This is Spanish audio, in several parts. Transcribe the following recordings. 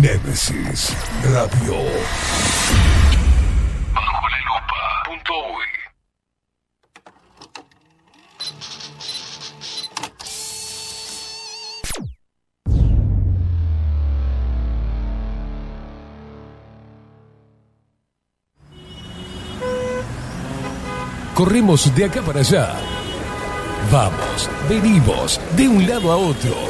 Nemesis Radio. Bajo la lupa. Uy. Corremos de acá para allá. Vamos, venimos, de un lado a otro.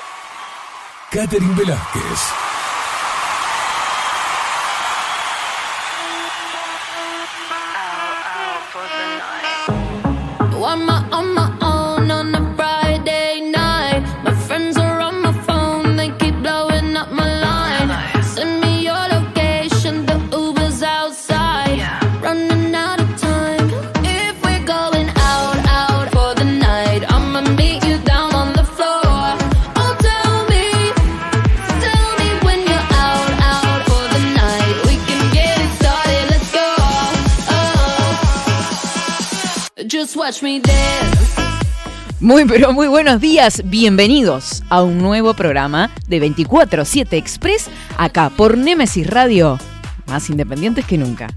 Catherine Velázquez. Muy, pero muy buenos días. Bienvenidos a un nuevo programa de 24-7 Express, acá por Nemesis Radio. Más independientes que nunca.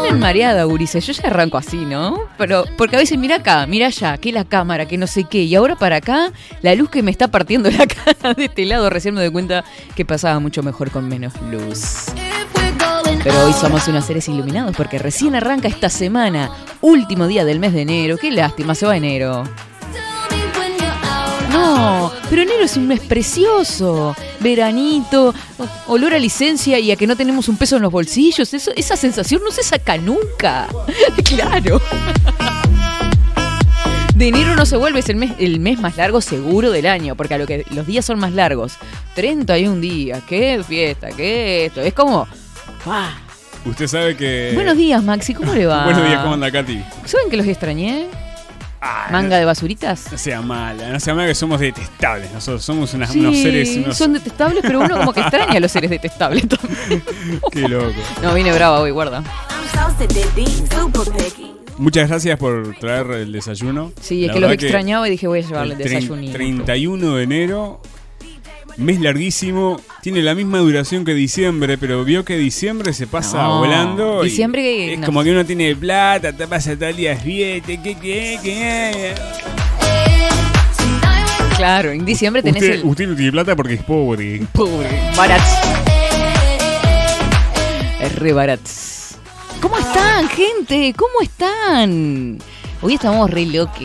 Tienen mareada, Ulises. Yo ya arranco así, ¿no? Pero, porque a veces mira acá, mira allá, que la cámara, que no sé qué. Y ahora para acá, la luz que me está partiendo la cara de este lado, recién me doy cuenta que pasaba mucho mejor con menos luz. Pero hoy somos unos seres iluminados porque recién arranca esta semana, último día del mes de enero. Qué lástima, se va enero. No, pero enero es un mes precioso. Veranito, olor a licencia y a que no tenemos un peso en los bolsillos. Eso, esa sensación no se saca nunca. claro. De enero no se vuelve, es el mes, el mes más largo seguro del año, porque a lo que los días son más largos. 31 días, qué fiesta, qué esto. Es como. ¡ah! Usted sabe que. Buenos días, Maxi, ¿cómo le va? Buenos días, ¿cómo anda, Katy? ¿Saben que los extrañé? Ah, ¿Manga de basuritas? No sea mala, no sea mala que somos detestables. Nosotros somos unas- Sí, unos seres. Unos... son detestables, pero uno como que extraña a los seres detestables también. Qué loco. No, vine brava hoy, guarda. Muchas gracias por traer el desayuno. Sí, es La que los verdad extrañaba y dije voy a llevarle el desayunito. 31 de enero, mes larguísimo, tiene la misma duración que diciembre, pero vio que diciembre se pasa No, volando. diciembre, es no. como que uno tiene plata, te pasa el día bien, que, que, que. Claro, en diciembre tenés Usted, el... usted no tiene plata porque es pobre. Pobre, barat. Es re barat. ¿Cómo están, gente? ¿Cómo están? Hoy estamos re locos.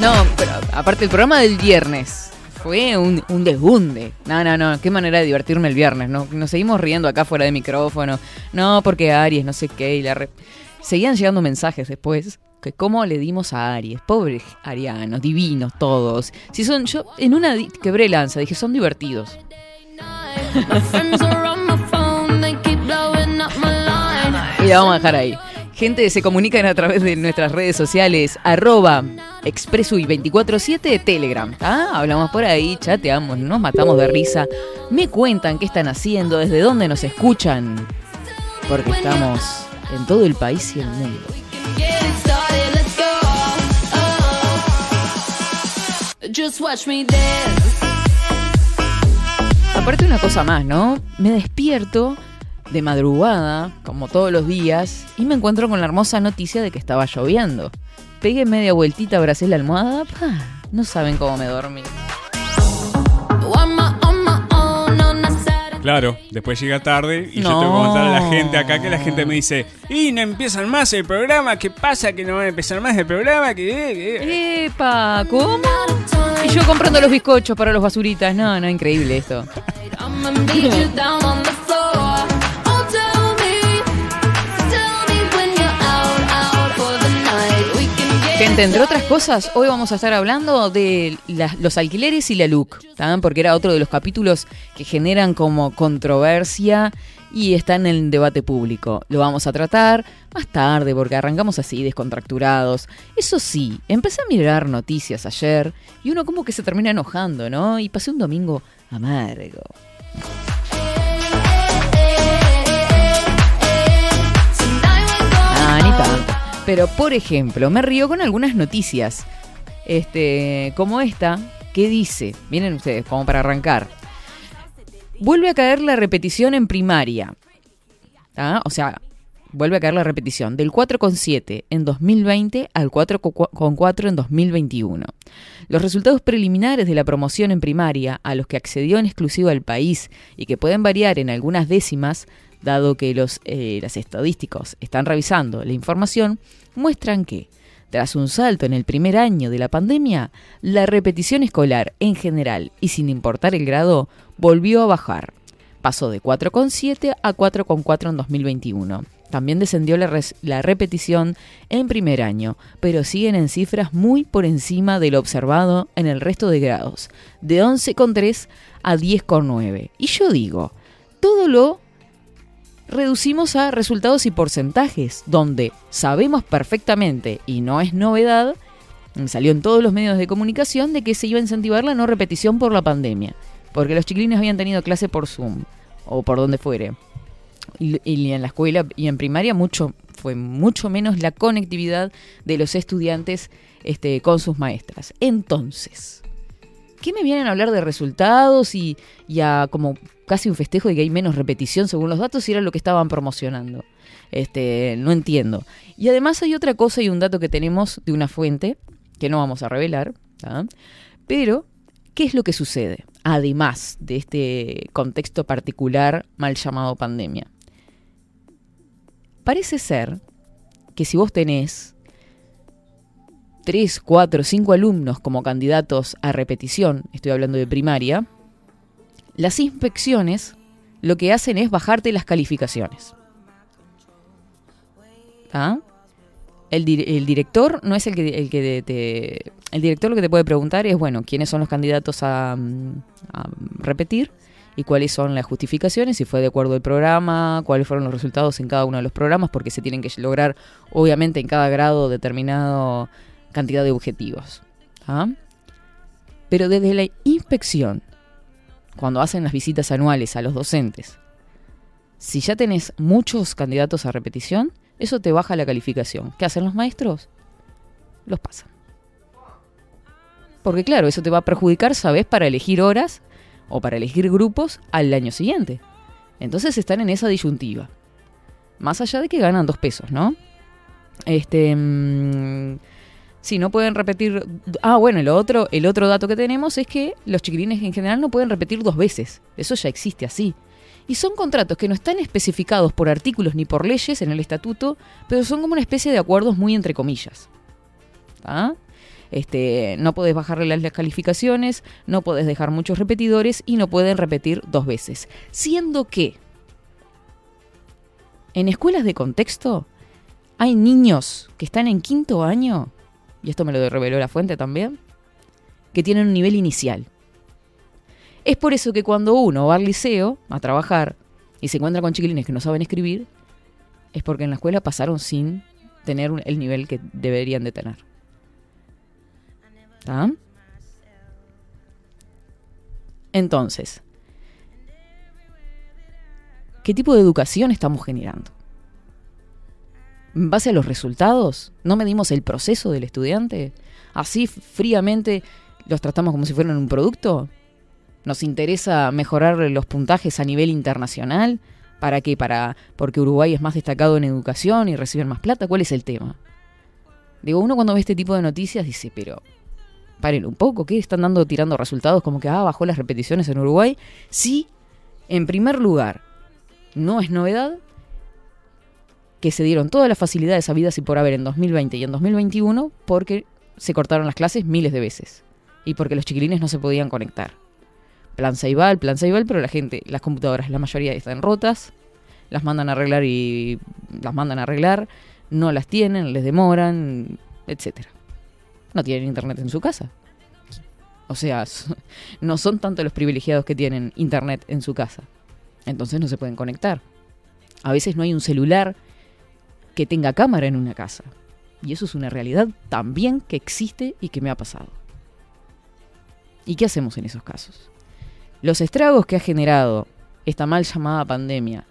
No, pero aparte el programa del viernes fue un, un desbunde. No, no, no. Qué manera de divertirme el viernes. ¿no? Nos seguimos riendo acá fuera de micrófono. No, porque Aries, no sé qué. Y la re- Seguían llegando mensajes después. Que cómo le dimos a Aries. Pobres arianos, divinos todos. Si son, yo en una quebré lanza, dije, son divertidos. Y la vamos a dejar ahí. Gente, se comunican a través de nuestras redes sociales, arroba expresui247 Telegram. ¿tá? Hablamos por ahí, chateamos, nos matamos de risa. Me cuentan qué están haciendo, desde dónde nos escuchan. Porque estamos en todo el país y el mundo. Aparte una cosa más, ¿no? Me despierto de madrugada, como todos los días, y me encuentro con la hermosa noticia de que estaba lloviendo. Pegué media vueltita, abracé la almohada, pa, no saben cómo me dormí. Claro, después llega tarde y yo No. tengo que contar a la gente acá que la gente me dice, y no empiezan más el programa, ¿qué pasa que no van a empezar más el programa? Que, que-". Epa, ¿cómo? Y yo comprando los bizcochos para los basuritas. No, no, increíble esto. Gente, entre otras cosas, hoy vamos a estar hablando de los alquileres y la LUC, ¿tá? porque era otro de los capítulos que generan como controversia y está en el debate público. Lo vamos a tratar más tarde porque arrancamos así, descontracturados. Eso sí, empecé a mirar noticias ayer y uno como que se termina enojando, ¿no? Y pasé un domingo amargo. Ni tanto. Pero, por ejemplo, me río con algunas noticias. Este, como esta, que dice, miren ustedes, como para arrancar. Vuelve a caer la repetición en primaria. ¿Ah? O sea, vuelve a caer la repetición del 4,7 en 2020 al 4,4 en 2021. Los resultados preliminares de la promoción en primaria, a los que accedió en exclusiva el país y que pueden variar en algunas décimas, dado que los, eh, las estadísticos están revisando la información, muestran que, tras un salto en el primer año de la pandemia, la repetición escolar en general y sin importar el grado volvió a bajar. Pasó de 4,7 a 4,4 en 2021. También descendió la, la repetición en primer año, pero siguen en cifras muy por encima de lo observado en el resto de grados, de 11,3 a 10,9. Y yo digo, todo lo reducimos a resultados y porcentajes, donde sabemos perfectamente, y no es novedad, salió en todos los medios de comunicación, de que se iba a incentivar la no repetición por la pandemia, porque los chiquilines habían tenido clase por Zoom, o por donde fuere. Y, en la escuela y en primaria mucho fue mucho menos la conectividad de los estudiantes este, con sus maestras. Entonces, ¿qué me vienen a hablar de resultados y, y a como casi un festejo de que hay menos repetición según los datos si era lo que estaban promocionando? Este, no entiendo. Y además hay otra cosa y un dato que tenemos de una fuente que no vamos a revelar, ¿tá? pero ¿qué es lo que sucede? Además de este contexto particular mal llamado pandemia. Parece ser que si vos tenés 3, 4, 5 alumnos como candidatos a repetición, estoy hablando de primaria, las inspecciones lo que hacen es bajarte las calificaciones. ¿Ah? El, dir- el director no es el que, el que te... El director lo que te puede preguntar es, bueno, quiénes son los candidatos a, mm, a repetir y cuáles son las justificaciones, si fue de acuerdo al programa, cuáles fueron los resultados en cada uno de los programas, porque se tienen que lograr, obviamente, en cada grado determinado cantidad de objetivos. ¿ah? Pero desde la inspección, cuando hacen las visitas anuales a los docentes, si ya tenés muchos candidatos a repetición, eso te baja la calificación. ¿Qué hacen los maestros? Los pasan. Porque claro, eso te va a perjudicar, ¿sabes? Para elegir horas o para elegir grupos al año siguiente. Entonces están en esa disyuntiva. Más allá de que ganan dos pesos, ¿no? Este. mm, sí, no pueden repetir. Ah, bueno, lo otro, el otro dato que tenemos es que los chiquilines en general no pueden repetir dos veces. Eso ya existe así. Y son contratos que no están especificados por artículos ni por leyes en el estatuto, pero son como una especie de acuerdos muy entre comillas. ¿Ah? Este, no podés bajarle las calificaciones, no podés dejar muchos repetidores y no pueden repetir dos veces. Siendo que en escuelas de contexto hay niños que están en quinto año, y esto me lo reveló la fuente también, que tienen un nivel inicial. Es por eso que cuando uno va al liceo a trabajar y se encuentra con chiquilines que no saben escribir, es porque en la escuela pasaron sin tener el nivel que deberían de tener. Entonces, ¿qué tipo de educación estamos generando? ¿En base a los resultados? ¿No medimos el proceso del estudiante? ¿Así fríamente los tratamos como si fueran un producto? ¿Nos interesa mejorar los puntajes a nivel internacional? ¿Para qué? Para, porque Uruguay es más destacado en educación y reciben más plata. ¿Cuál es el tema? Digo, uno cuando ve este tipo de noticias dice, pero paren un poco, ¿qué están dando tirando resultados como que ah, bajó las repeticiones en Uruguay? Sí, en primer lugar, no es novedad que se dieron todas las facilidades habidas y por haber en 2020 y en 2021 porque se cortaron las clases miles de veces y porque los chiquilines no se podían conectar. Plan Ceibal, plan Ceibal, pero la gente, las computadoras, la mayoría están rotas, las mandan a arreglar y las mandan a arreglar, no las tienen, les demoran, etcétera. no tienen internet en su casa. O sea, no son tanto los privilegiados que tienen internet en su casa. Entonces no se pueden conectar. A veces no hay un celular que tenga cámara en una casa. Y eso es una realidad también que existe y que me ha pasado. ¿Y qué hacemos en esos casos? Los estragos que ha generado esta mal llamada pandemia,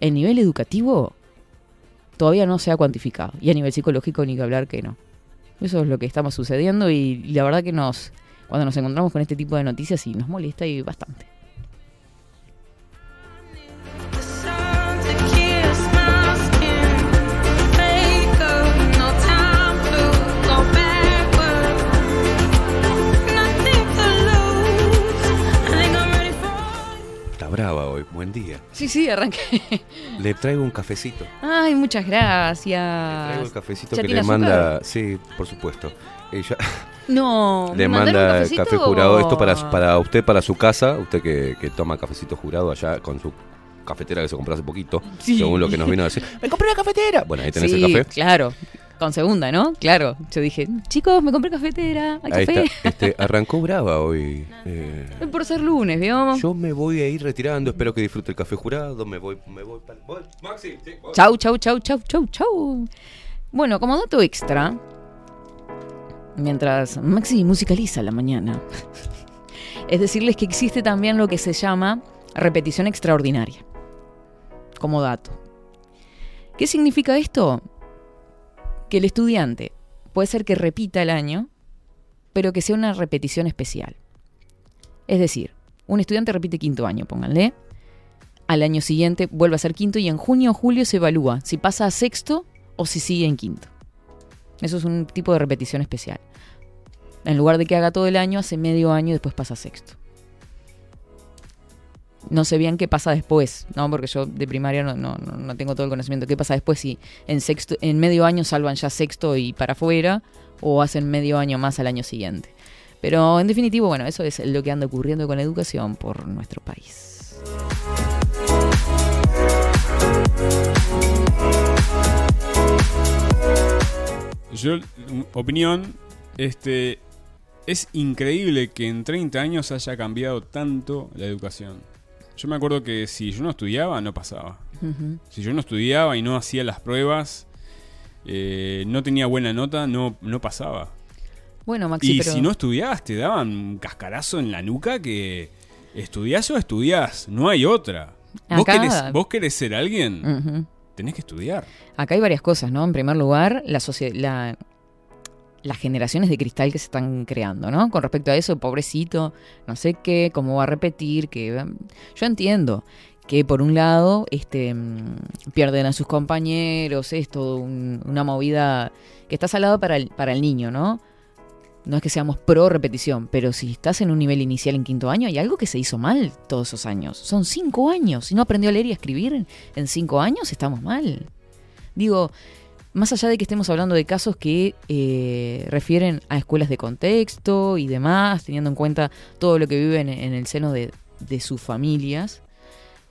el nivel educativo todavía no se ha cuantificado. Y a nivel psicológico ni que hablar que no. Eso es lo que estamos sucediendo y la verdad que nos, cuando nos encontramos con este tipo de noticias y nos molesta y bastante. Brava hoy. Buen día. Sí, sí, arranqué. Le traigo un cafecito. Ay, muchas Le traigo gracias. el cafecito ¿Ya que le azúcar? manda. Sí, por supuesto. Ella No, le ¿me mandaron un manda cafecito? café jurado. Esto para, para usted, para su casa. Usted que, que toma cafecito jurado allá con su cafetera que se compró hace poquito. Sí. Según lo que nos vino a decir. ¡Me compré una cafetera! Bueno, ahí tenés sí, el café. claro. Con segunda, ¿no? Claro. Yo dije, chicos, me compré cafetera, hay Ahí café. está. Este, arrancó brava hoy. Eh, Por ser lunes, ¿vio? yo me voy a ir retirando. Espero que disfrute el café jurado. Me voy, me voy para. Maxi, sí, voy. Chau, chau, chau, chau, chau, chau. Bueno, como dato extra, mientras Maxi musicaliza la mañana, es decirles que existe también lo que se llama repetición extraordinaria. Como dato. ¿Qué significa esto? Que el estudiante puede ser que repita el año, pero que sea una repetición especial. Es decir, un estudiante repite quinto año, pónganle. Al año siguiente vuelve a ser quinto y en junio o julio se evalúa si pasa a sexto o si sigue en quinto. Eso es un tipo de repetición especial. En lugar de que haga todo el año, hace medio año y después pasa a sexto. No sé bien qué pasa después, ¿no? Porque yo de primaria no, no, no- tengo todo el conocimiento. ¿Qué pasa después si en sexto, en medio año salvan ya sexto y para afuera? O hacen medio año más al año siguiente. Pero en definitivo, bueno, eso es lo que anda ocurriendo con la educación por nuestro país. Yo, opinión, este, es increíble que en 30 años haya cambiado tanto la educación. Yo me acuerdo que si yo no estudiaba, no pasaba. Si yo no estudiaba y no hacía las pruebas, eh, no tenía buena nota, no, no pasaba. Bueno, Maxi, y pero... si no estudiabas, te daban un cascarazo en la nuca que estudiás o estudiás, no hay otra. ¿Vos, querés, vos querés ser alguien, tenés que estudiar. Acá hay varias cosas, ¿no? En primer lugar, la la- las generaciones de cristal que se están creando, ¿no? Con respecto a eso, pobrecito, no sé qué, cómo va a repetir, que mm, yo entiendo que por un lado este mm, pierden a sus compañeros, es todo un- una movida que está salado para el, para el niño, ¿no? No es que seamos pro repetición, pero si estás en un nivel inicial en quinto año, hay algo que se hizo mal todos esos años. Son cinco años. Si no aprendió a leer y a escribir en cinco años, estamos mal. Digo, más allá de que estemos hablando de casos que eh, refieren a escuelas de contexto y demás, teniendo en cuenta todo lo que viven en el seno de, sus familias,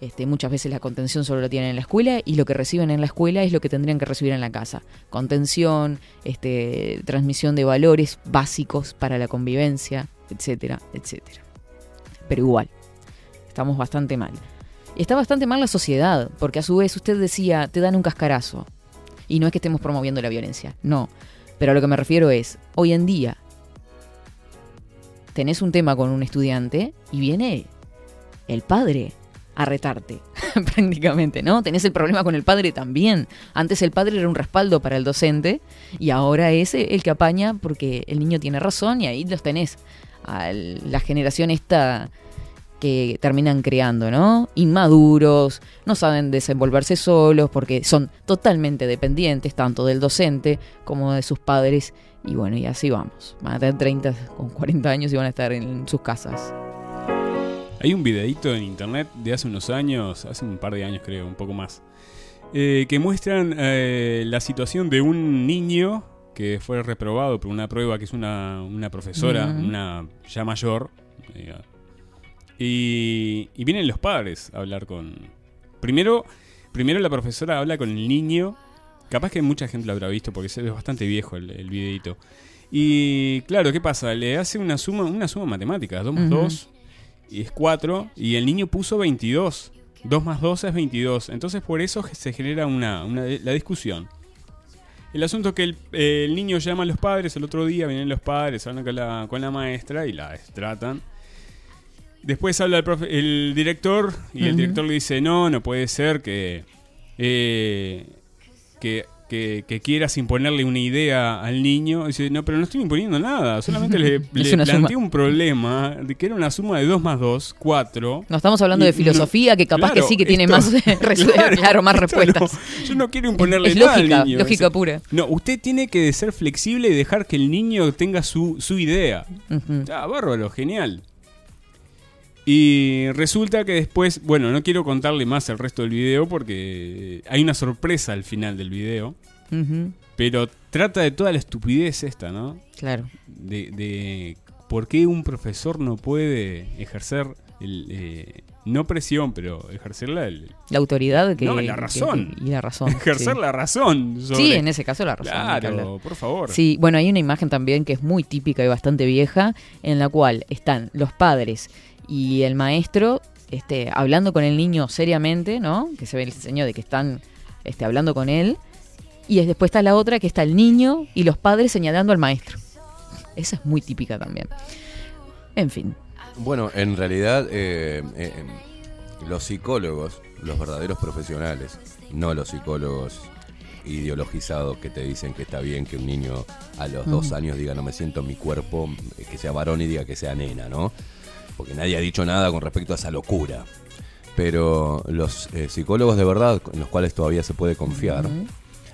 este, muchas veces la contención solo la tienen en la escuela y lo que reciben en la escuela es lo que tendrían que recibir en la casa. Contención, este, transmisión de valores básicos para la convivencia, etcétera, etcétera. Pero igual, estamos bastante mal. Está bastante mal la sociedad, porque a su vez usted decía, te dan un cascarazo. Y no es que estemos promoviendo la violencia, no. Pero a lo que me refiero es, hoy en día, tenés un tema con un estudiante y viene el padre a retarte, prácticamente, ¿no? Tenés el problema con el padre también. Antes el padre era un respaldo para el docente y ahora es el que apaña porque el niño tiene razón y ahí los tenés. La generación esta que terminan creando, ¿no? Inmaduros, no saben desenvolverse solos porque son totalmente dependientes tanto del docente como de sus padres. Y bueno, y así vamos. Van a tener 30 con 40 años y van a estar en sus casas. Hay un videíto en internet de hace unos años, hace un par de años creo, un poco más, eh, que muestran eh, la situación de un niño que fue reprobado por una prueba que es una, una profesora, una ya mayor. Y, y vienen los padres a hablar con... Primero, primero la profesora habla con el niño, capaz que mucha gente lo habrá visto porque es bastante viejo el, el videíto. Y claro, ¿qué pasa? Le hace una suma, una suma matemática, 2 más Ujú. 2 y es 4 y el niño puso 22. 2 más 2 es 22. Entonces por eso se genera una, una- la discusión. El asunto es que el, eh, el niño llama a los padres, el otro día vienen los padres, hablan con la, con la maestra y la destratan. Después habla el, profe- el director y el director le dice, no, no puede ser que, eh, que, que- que quieras imponerle una idea al niño. dice, no, pero no estoy imponiendo nada, solamente le, le planteé un problema de que era una suma de 2 más 2, 4. No estamos hablando de Y filosofía, que capaz que sí que tiene esto- más, claro, más respuestas. no, yo no quiero imponerle Es nada lógica, al niño. lógica Dice, pura. No, usted tiene que ser flexible y dejar que el niño tenga su, su idea. Ah, bárbaro, genial. Y resulta que después, bueno, no quiero contarle más el resto del video porque hay una sorpresa al final del video. Pero trata de toda la estupidez esta, ¿no? Claro. De, de por qué un profesor no puede ejercer, el, eh, no presión, pero ejercerla, el, La autoridad que. No, la razón. que- y la razón. ejercer sí. la razón. sobre- Sí, en ese caso la razón. Claro, por favor. Sí, bueno, hay una imagen también que es muy típica y bastante vieja, en la cual están los padres y el maestro este, hablando con el niño seriamente, ¿no? Que se ve el diseño de que están este, hablando con él. Y es- después está la otra que está el niño y los padres señalando al maestro. Esa es muy típica también. En fin. Bueno, en realidad eh, eh, los psicólogos, los verdaderos profesionales, no los psicólogos ideologizados que te dicen que está bien que un niño a los dos años diga no me siento en mi cuerpo, eh, que sea varón y diga que sea nena, ¿no? Porque nadie ha dicho nada con respecto a esa locura. Pero los eh, psicólogos de verdad, en los cuales todavía se puede confiar,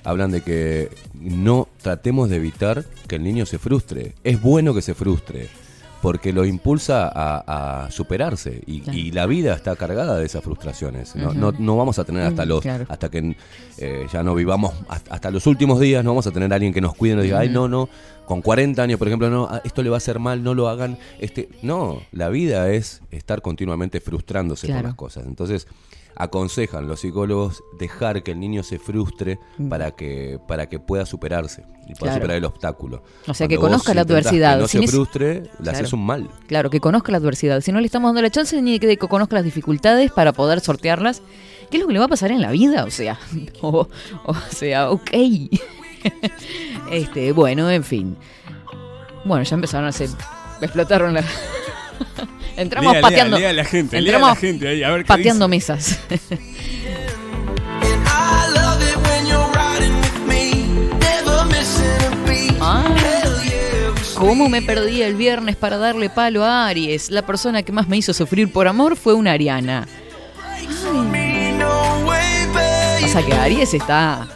hablan de que no tratemos de evitar que el niño se frustre. Es bueno que se frustre, porque lo impulsa a, a superarse. Y, Claro. y la vida está cargada de esas frustraciones. No, no, no vamos a tener hasta Mm, los claro. hasta que eh, ya no vivamos hasta, hasta los últimos días, no vamos a tener a alguien que nos cuide y nos diga, ay, no, no, con 40 años, por ejemplo, no, ah, esto le va a hacer mal, no lo hagan. este No, la vida es estar continuamente frustrándose por Claro. las cosas. Entonces, aconsejan los psicólogos dejar que el niño se frustre para que para que pueda superarse y pueda Mm. Claro. superar el obstáculo. O sea, que Cuando conozca la adversidad. Que no se frustre, le Claro. haces un mal. Claro, que conozca la adversidad. Si no le estamos dando la chance ni que conozca las dificultades para poder sortearlas, ¿qué es lo que le va a pasar en la vida? O sea, o, o sea, ok. este, bueno, en fin. Bueno, ya empezaron a hacer. Explotaron la. Entramos Lea, pateando. lea, lea a la gente, entramos la gente ahí, a ver qué pateando dice. mesas. Me. Ah. ¿Cómo me perdí el viernes para darle palo a Aries? La persona que más me hizo sufrir por amor fue una ariana. me babe. O sea que Aries está.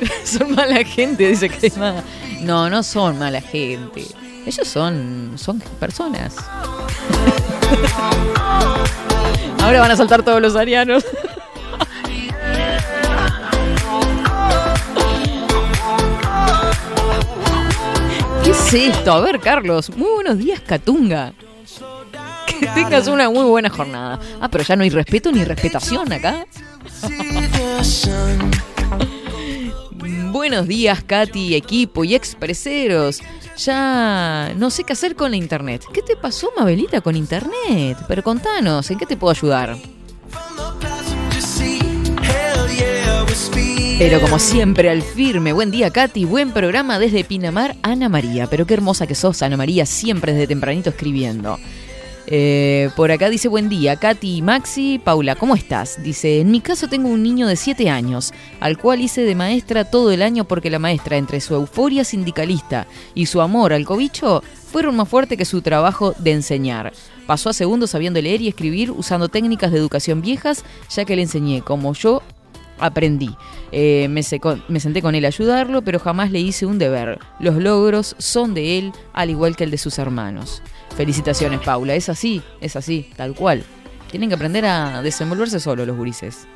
son mala gente, dice mala. No, no son mala gente. Ellos son. son personas. Ahora van a saltar todos los arianos. ¿Qué es esto? A ver, Carlos. Muy buenos días, Catunga. Que tengas una muy buena jornada. Ah, pero ya no hay respeto ni respetación acá. Buenos días, Katy, equipo y expreseros. Ya no sé qué hacer con la internet. ¿Qué te pasó, Mabelita, con internet? Pero contanos, ¿en qué te puedo ayudar? Pero como siempre, al firme. Buen día, Katy. Buen programa desde Pinamar, Ana María. Pero qué hermosa que sos, Ana María, siempre desde tempranito escribiendo. Eh, por acá dice buen día, Katy y Maxi. Paula, ¿cómo estás? Dice, en mi caso tengo un niño de 7 años, al cual hice de maestra todo el año porque la maestra, entre su euforia sindicalista y su amor al cobicho, fueron más fuerte que su trabajo de enseñar. Pasó a segundo sabiendo leer y escribir usando técnicas de educación viejas, ya que le enseñé como yo aprendí. Eh, me, me senté con él a ayudarlo, pero jamás le hice un deber. Los logros son de él, al igual que el de sus hermanos. Felicitaciones, Paula. Es así, es así, tal cual. Tienen que aprender a desenvolverse solo los gurises.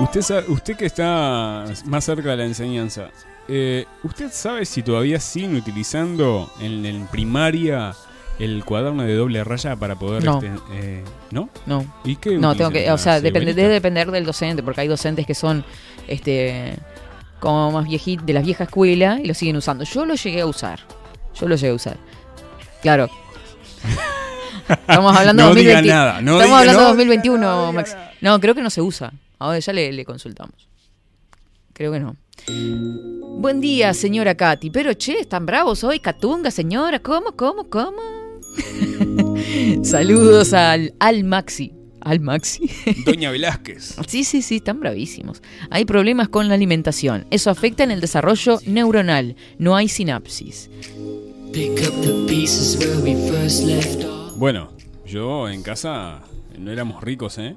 Usted, sa- usted que está más cerca de la enseñanza, eh, ¿usted sabe si todavía siguen utilizando en, en primaria el cuaderno de doble raya para poder... No. este, eh, ¿No? No, ¿Y qué no tengo que, o ¿La sea, depende, debe depender del docente, porque hay docentes que son, este, como más viejito, de la vieja escuela, y lo siguen usando. Yo lo llegué a usar. Yo lo llegué a usar. Claro. Estamos hablando No de diga 2020. nada, no Estamos diga- hablando de no, 2021, Max. No, creo que no se usa. Ahora ya le, le consultamos. Creo que no. Buen día, señora Katy. Pero che, ¿están bravos hoy? Catunga, señora. ¿Cómo, cómo, cómo? Saludos al, al Maxi. Al Maxi. Doña Velázquez. Sí, sí, sí, están bravísimos. Hay problemas con la alimentación. Eso afecta en el desarrollo neuronal. No hay sinapsis. Pick up the pieces where we first left off. Bueno, yo en casa no éramos ricos, ¿eh?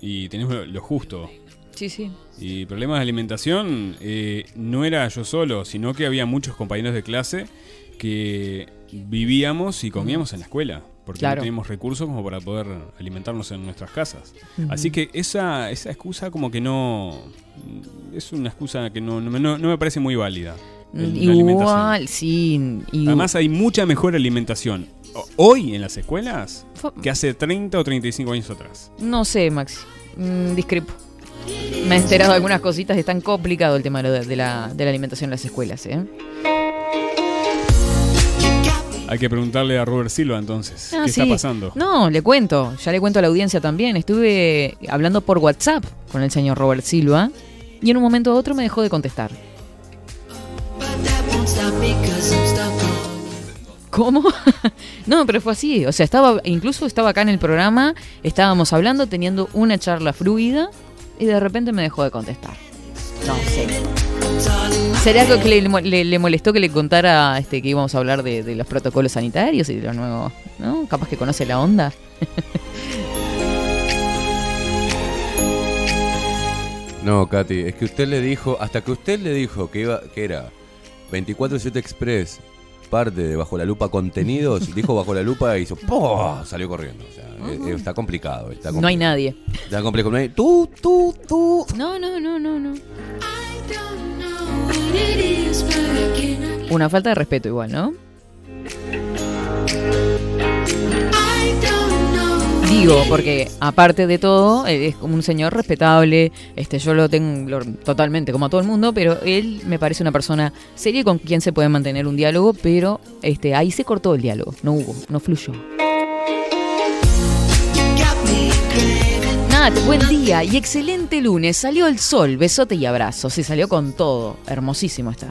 Y teníamos lo- lo justo. Sí, sí. Y problemas de alimentación eh, no era yo solo, sino que había muchos compañeros de clase que vivíamos y comíamos en la escuela. Porque Claro. no teníamos recursos como para poder alimentarnos en nuestras casas. Así que esa, esa excusa como que no... Es una excusa que no, no, me- no- me parece muy válida. Igual, sí. Además hay mucha mejor alimentación hoy en las escuelas que hace 30 o 35 años atrás. No sé, Maxi. Mm, discrepo. Me he enterado de algunas cositas. Es tan complicado el tema de la, de la alimentación en las escuelas, ¿eh? Hay que preguntarle a Robert Silva entonces, Ah, ¿qué sí. está pasando? No, le cuento. Ya le cuento a la audiencia también. Estuve hablando por WhatsApp con el señor Robert Silva. Y en un momento u otro me dejó de contestar. ¿Cómo? no, pero fue así. O sea, estaba, incluso estaba acá en el programa, estábamos hablando, teniendo una charla fluida, y de repente me dejó de contestar. No sé. ¿Será algo que le, le- le molestó que le contara este, que íbamos a hablar de, de los protocolos sanitarios y de lo nuevo? ¿No? Capaz que conoce la onda. No, Katy, es que usted le dijo, hasta que usted le dijo que iba, que era 24-7 Express, parte de Bajo la Lupa Contenidos, dijo Bajo la Lupa y hizo ¡pum! salió corriendo. O sea, eh, eh, está complicado. Está No hay nadie. Está complicado. No hay, tú, tú, tú. No, no, no, no, no. Una falta de respeto igual, ¿no? Digo, porque aparte de todo, es como un señor respetable, este, yo lo tengo totalmente como a todo el mundo, pero él me parece una persona seria con quien se puede mantener un diálogo, pero este, ahí se cortó el diálogo, no hubo, no fluyó. Nat, buen día y excelente lunes, salió el sol, besote y abrazo, se salió con todo, hermosísimo está.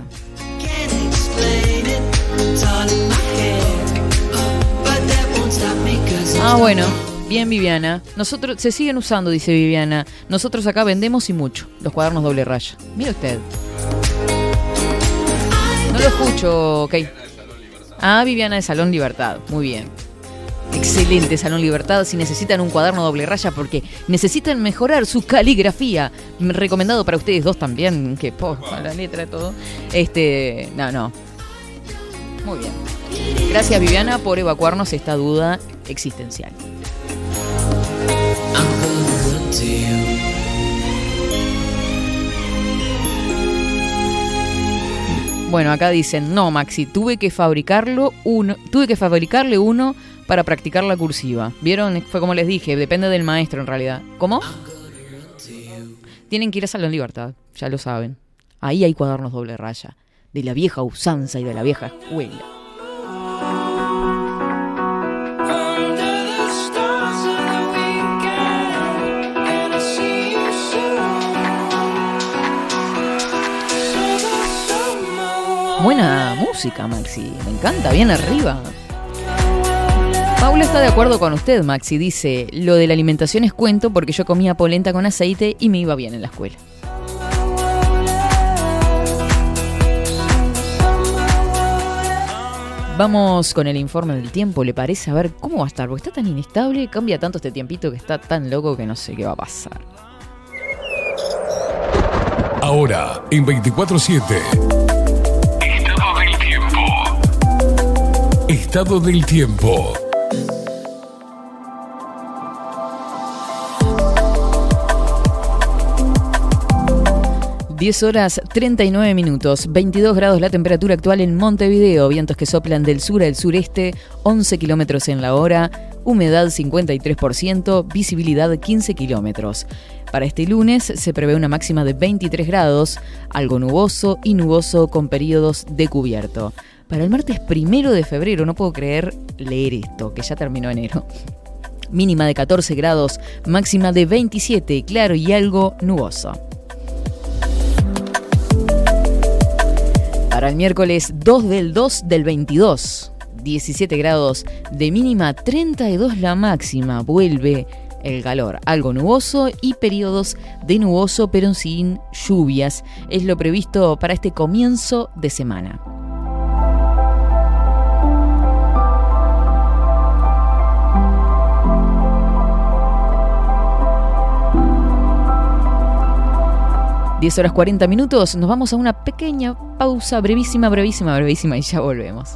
Ah, bueno. Bien, Viviana. Nosotros se siguen usando, dice Viviana. Nosotros acá vendemos y mucho. Los cuadernos doble raya. Mire usted. No lo escucho, ok. Ah, Viviana de Salón Libertad. Muy bien. Excelente Salón Libertad. Si necesitan un cuaderno doble raya porque necesitan mejorar su caligrafía. Recomendado para ustedes dos también. Que po, la letra y todo. Este. No, no. Muy bien. Gracias, Viviana, por evacuarnos esta duda existencial. Bueno, acá dicen, no, Maxi, tuve que fabricarlo uno, tuve que fabricarle uno para practicar la cursiva. ¿Vieron? Fue como les dije, depende del maestro en realidad. ¿Cómo? Tienen que ir a Salón Libertad, ya lo saben. Ahí hay cuadernos doble raya, de la vieja usanza y de la vieja escuela. Buena música, Maxi, me encanta, bien arriba. Paula está de acuerdo con usted, Maxi. Dice, lo de la alimentación es cuento porque yo comía polenta con aceite y me iba bien en la escuela. Vamos con el informe del tiempo, ¿le parece? A ver cómo va a estar, porque está tan inestable, cambia tanto este tiempito que está tan loco que no sé qué va a pasar. Ahora, en 24-7. Estado del tiempo. Estado del tiempo. 10 horas 39 minutos, 22 grados la temperatura actual en Montevideo, vientos que soplan del sur al sureste, 11 kilómetros en la hora, humedad 53%, visibilidad 15 kilómetros. Para este lunes se prevé una máxima de 23 grados, algo nuboso y nuboso con periodos de cubierto. Para el martes primero de febrero, no puedo creer leer esto, que ya terminó enero. Mínima de 14 grados, máxima de 27, claro y algo nuboso. Para el miércoles 2 del 2 del 22, 17 grados de mínima, 32 la máxima, vuelve el calor, algo nuboso y periodos de nuboso pero sin lluvias. Es lo previsto para este comienzo de semana. Diez horas 40 minutos, nos vamos a una pequeña pausa, brevísima, brevísima, brevísima y ya volvemos.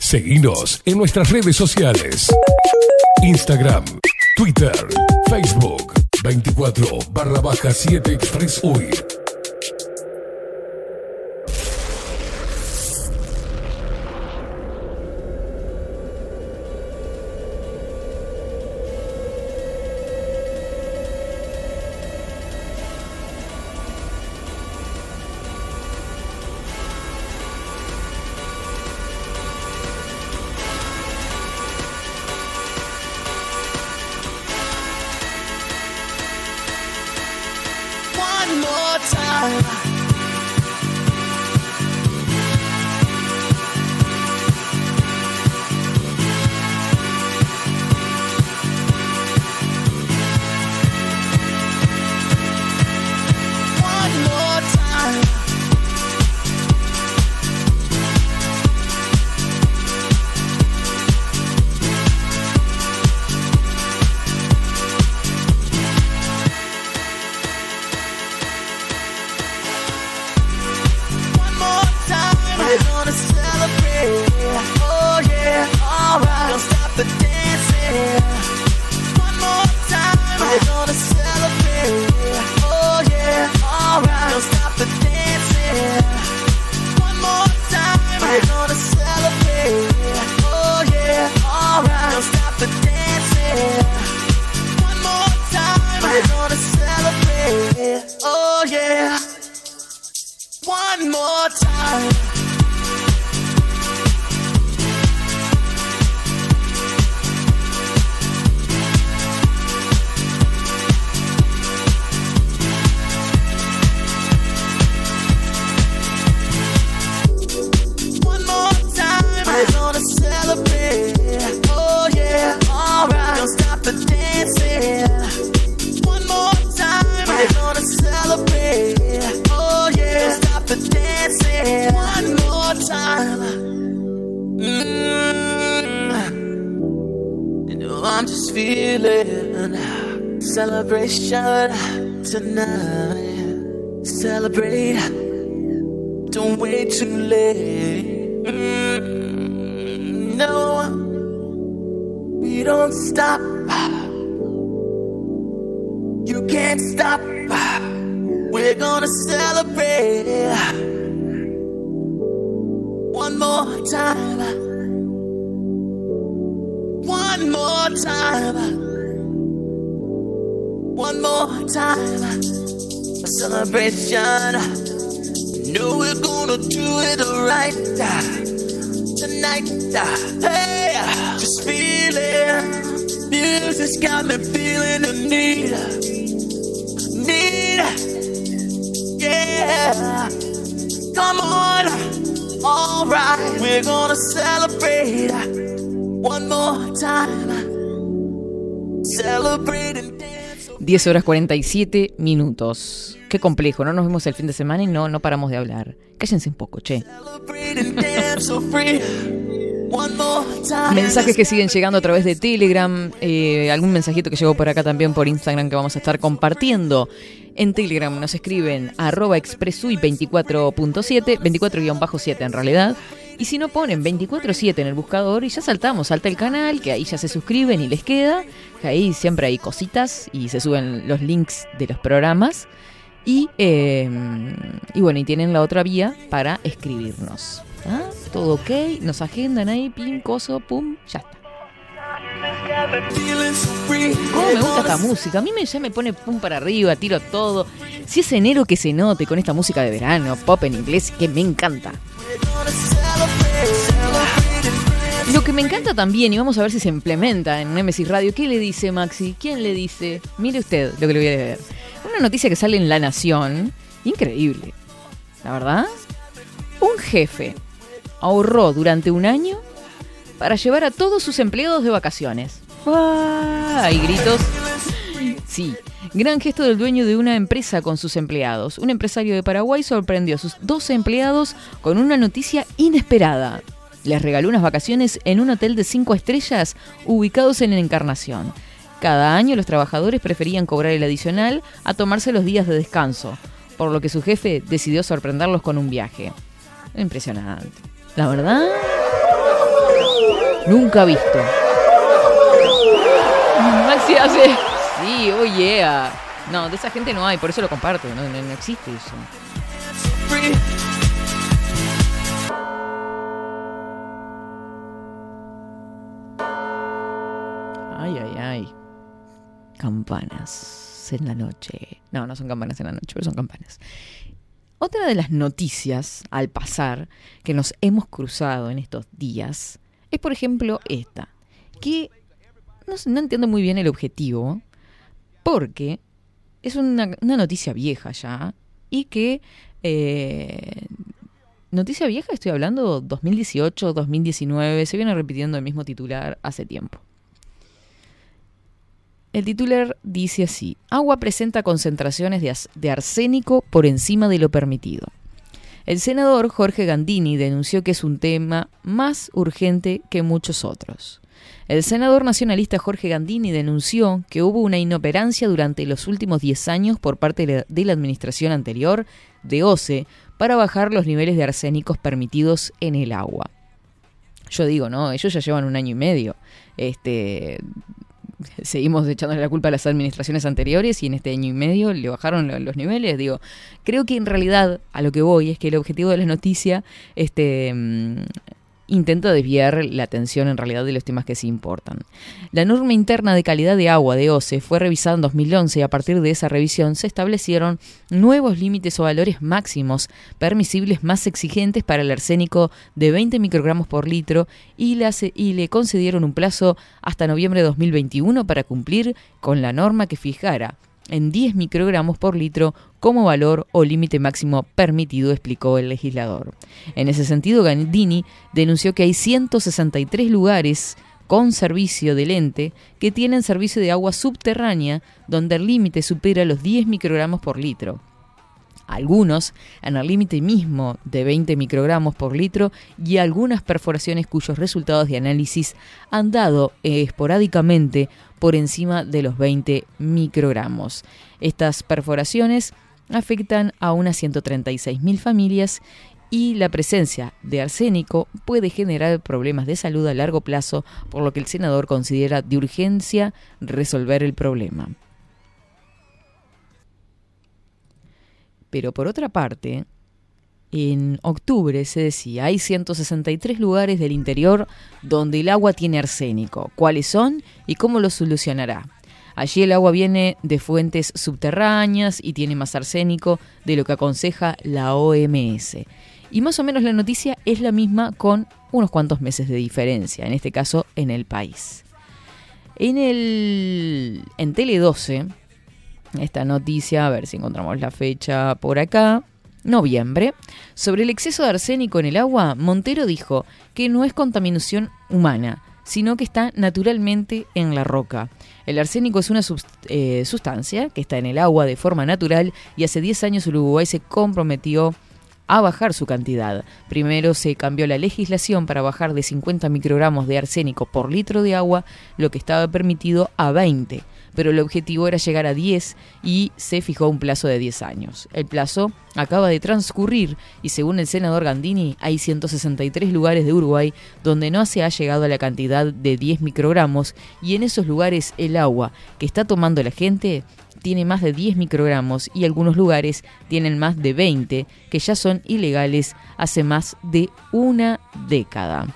Seguinos en nuestras redes sociales. Instagram, Twitter, Facebook, 24 barra baja 7 Express UI. You can't stop. We're gonna celebrate. One more time. One more time. One more time. A celebration. Know we're gonna do it right tonight. Hey, just feeling. Music's got me feeling the need. Need. Yeah. Come on. Alright, we're gonna celebrate one more time. Celebrate and dance. 10 horas 47 minutos. Qué complejo, no nos vemos el fin de semana y no, no paramos de hablar. Cállense un poco, che. Celebrate and dance so free. Mensajes que siguen llegando a través de Telegram, eh, algún mensajito que llegó por acá también por Instagram que vamos a estar compartiendo. En Telegram nos escriben arroba expresui24.7, 24-7 en realidad. Y si no ponen 24-7 en el buscador y ya saltamos, salta el canal, que ahí ya se suscriben y les queda, que ahí siempre hay cositas y se suben los links de los programas. Y, eh, y bueno, y tienen la otra vía para escribirnos. ¿Ah? Todo ok, nos agendan ahí, pim, coso, pum, ya está. ¿Cómo me gusta esta música? A mí me, ya me pone pum para arriba, tiro todo. Si es enero que se note con esta música de verano, pop en inglés, que me encanta. Lo que me encanta también, y vamos a ver si se implementa en Nemesis Radio, ¿qué le dice Maxi? ¿Quién le dice? Mire usted lo que le voy a leer. Una noticia que sale en La Nación, increíble. La verdad, un jefe ahorró durante un año para llevar a todos sus empleados de vacaciones. ¡Ah! Hay gritos. Sí, gran gesto del dueño de una empresa con sus empleados. Un empresario de Paraguay sorprendió a sus 12 empleados con una noticia inesperada. Les regaló unas vacaciones en un hotel de 5 estrellas ubicados en Encarnación. Cada año los trabajadores preferían cobrar el adicional a tomarse los días de descanso, por lo que su jefe decidió sorprenderlos con un viaje. Impresionante. La verdad, nunca visto. Maxi hace. Sí, oh yeah. No, de esa gente no hay, por eso lo comparto. No, no- no existe eso. Ay, ay, ay. Campanas en la noche. No, no son campanas en la noche, pero son campanas. Otra de las noticias al pasar que nos hemos cruzado en estos días es, por ejemplo, esta. Que no, entiendo muy bien el objetivo, porque es una, una noticia vieja ya y que... eh, noticia vieja, estoy hablando 2018, 2019, se viene repitiendo el mismo titular hace tiempo. El titular dice así, agua presenta concentraciones de, arsénico por encima de lo permitido. El senador Jorge Gandini denunció que es un tema más urgente que muchos otros. El senador nacionalista Jorge Gandini denunció que hubo una inoperancia durante los últimos 10 años por parte de la administración anterior de OCE para bajar los niveles de arsénicos permitidos en el agua. Yo digo, ¿no? Ellos ya llevan un año y medio. Este, seguimos echándole la culpa a las administraciones anteriores y en este año y medio le bajaron lo- los niveles. Digo, creo que en realidad a lo que voy es que el objetivo de la noticia este, mm, intenta desviar la atención en realidad de los temas que sí importan. La norma interna de calidad de agua de OCE fue revisada en 2011 y a partir de esa revisión se establecieron nuevos límites o valores máximos permisibles más exigentes para el arsénico de 20 microgramos por litro y, le concedieron un plazo hasta noviembre de 2021 para cumplir con la norma que fijara en 10 microgramos por litro como valor o límite máximo permitido, explicó el legislador. En ese sentido, Gandini denunció que hay 163 lugares con servicio del ente que tienen servicio de agua subterránea donde el límite supera los 10 microgramos por litro. Algunos en el límite mismo de 20 microgramos por litro y algunas perforaciones cuyos resultados de análisis han dado eh, esporádicamente por encima de los 20 microgramos. Estas perforaciones afectan a unas 136.000 familias y la presencia de arsénico puede generar problemas de salud a largo plazo, por lo que el senador considera de urgencia resolver el problema. Pero por otra parte, en octubre se decía, hay 163 lugares del interior donde el agua tiene arsénico. ¿Cuáles son y cómo lo solucionará? Allí el agua viene de fuentes subterráneas y tiene más arsénico de lo que aconseja la OMS. Y más o menos la noticia es la misma con unos cuantos meses de diferencia, en este caso en el país. En el en Tele 12 esta noticia, a ver si encontramos la fecha por acá. Noviembre. Sobre el exceso de arsénico en el agua, Montero dijo que no es contaminación humana, sino que está naturalmente en la roca. El arsénico es una eh, sustancia que está en el agua de forma natural y hace 10 años Uruguay se comprometió a bajar su cantidad. Primero se cambió la legislación para bajar de 50 microgramos de arsénico por litro de agua, lo que estaba permitido, a 20 pero el objetivo era llegar a 10 y se fijó un plazo de 10 años. El plazo acaba de transcurrir y según el senador Gandini hay 163 lugares de Uruguay donde no se ha llegado a la cantidad de 10 microgramos y en esos lugares el agua que está tomando la gente tiene más de 10 microgramos y algunos lugares tienen más de 20 que ya son ilegales hace más de una década.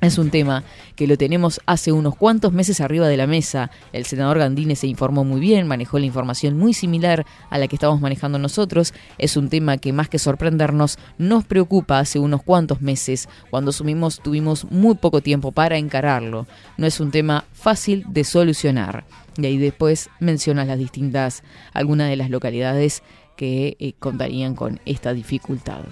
Es un tema que lo tenemos hace unos cuantos meses arriba de la mesa. El senador Gandini se informó muy bien, manejó la información muy similar a la que estamos manejando nosotros. Es un tema que más que sorprendernos nos preocupa hace unos cuantos meses, cuando asumimos tuvimos muy poco tiempo para encararlo. No es un tema fácil de solucionar. Y ahí después menciona las distintas, algunas de las localidades que eh, contarían con esta dificultad.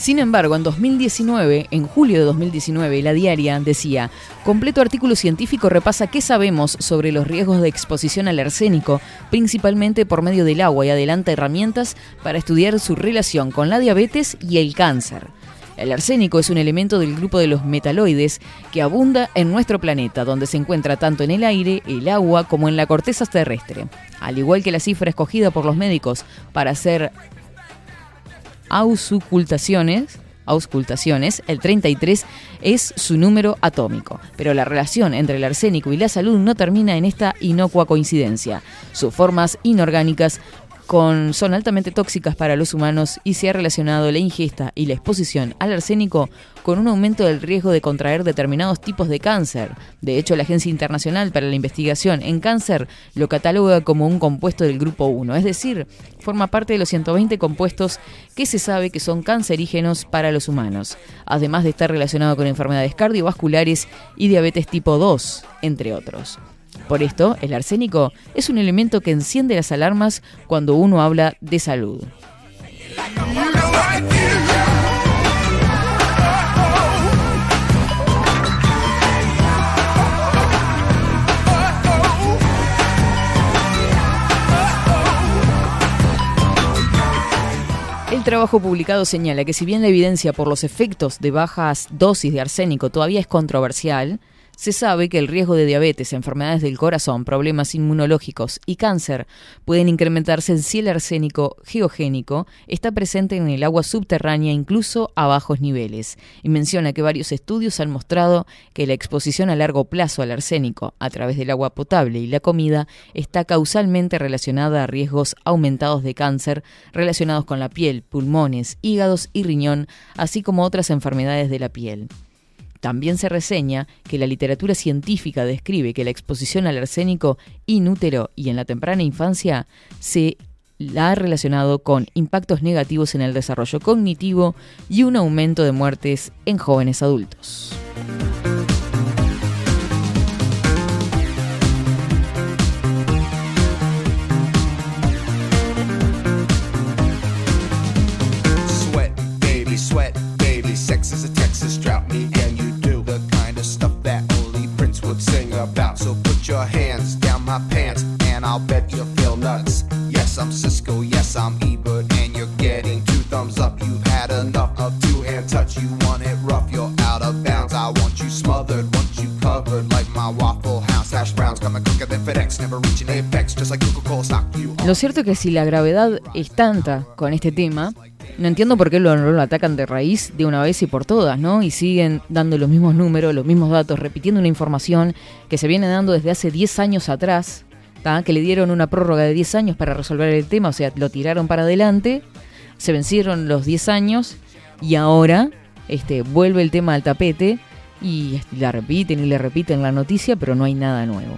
Sin embargo, en 2019, en julio de 2019, la diaria decía, completo artículo científico repasa qué sabemos sobre los riesgos de exposición al arsénico, principalmente por medio del agua, y adelanta herramientas para estudiar su relación con la diabetes y el cáncer. El arsénico es un elemento del grupo de los metaloides que abunda en nuestro planeta, donde se encuentra tanto en el aire, el agua, como en la corteza terrestre. Al igual que la cifra escogida por los médicos para hacer auscultaciones, auscultaciones, el 33 es su número atómico. Pero la relación entre el arsénico y la salud no termina en esta inocua coincidencia. Sus formas inorgánicas con, son altamente tóxicas para los humanos y se ha relacionado la ingesta y la exposición al arsénico con un aumento del riesgo de contraer determinados tipos de cáncer. De hecho, la Agencia Internacional para la Investigación en Cáncer lo cataloga como un compuesto del grupo 1, es decir, forma parte de los 120 compuestos que se sabe que son cancerígenos para los humanos, además de estar relacionado con enfermedades cardiovasculares y diabetes tipo 2, entre otros. Por esto, el arsénico es un elemento que enciende las alarmas cuando uno habla de salud. El trabajo publicado señala que si bien la evidencia por los efectos de bajas dosis de arsénico todavía es controversial, se sabe que el riesgo de diabetes, enfermedades del corazón, problemas inmunológicos y cáncer pueden incrementarse si el arsénico geogénico está presente en el agua subterránea incluso a bajos niveles. Y menciona que varios estudios han mostrado que la exposición a largo plazo al arsénico a través del agua potable y la comida está causalmente relacionada a riesgos aumentados de cáncer relacionados con la piel, pulmones, hígados y riñón, así como otras enfermedades de la piel. También se reseña que la literatura científica describe que la exposición al arsénico inútero y en la temprana infancia se la ha relacionado con impactos negativos en el desarrollo cognitivo y un aumento de muertes en jóvenes adultos. My pants, and I'll bet you feel nuts. Yes, I'm Cisco. Yes, I'm Ebert, and you're getting two thumbs up. You've had enough of two hand touch. You want it rough, you're out of bounds. I want you smothered, want you covered like my Waffle Lo cierto es que si la gravedad es tanta con este tema, no entiendo por qué lo, atacan de raíz de una vez y por todas, ¿no? Y siguen dando los mismos números, los mismos datos, repitiendo una información que se viene dando desde hace 10 años atrás, ¿tá? que le dieron una prórroga de 10 años para resolver el tema, o sea, lo tiraron para adelante, se vencieron los 10 años y ahora este, vuelve el tema al tapete y la repiten y le repiten la noticia, pero no hay nada nuevo.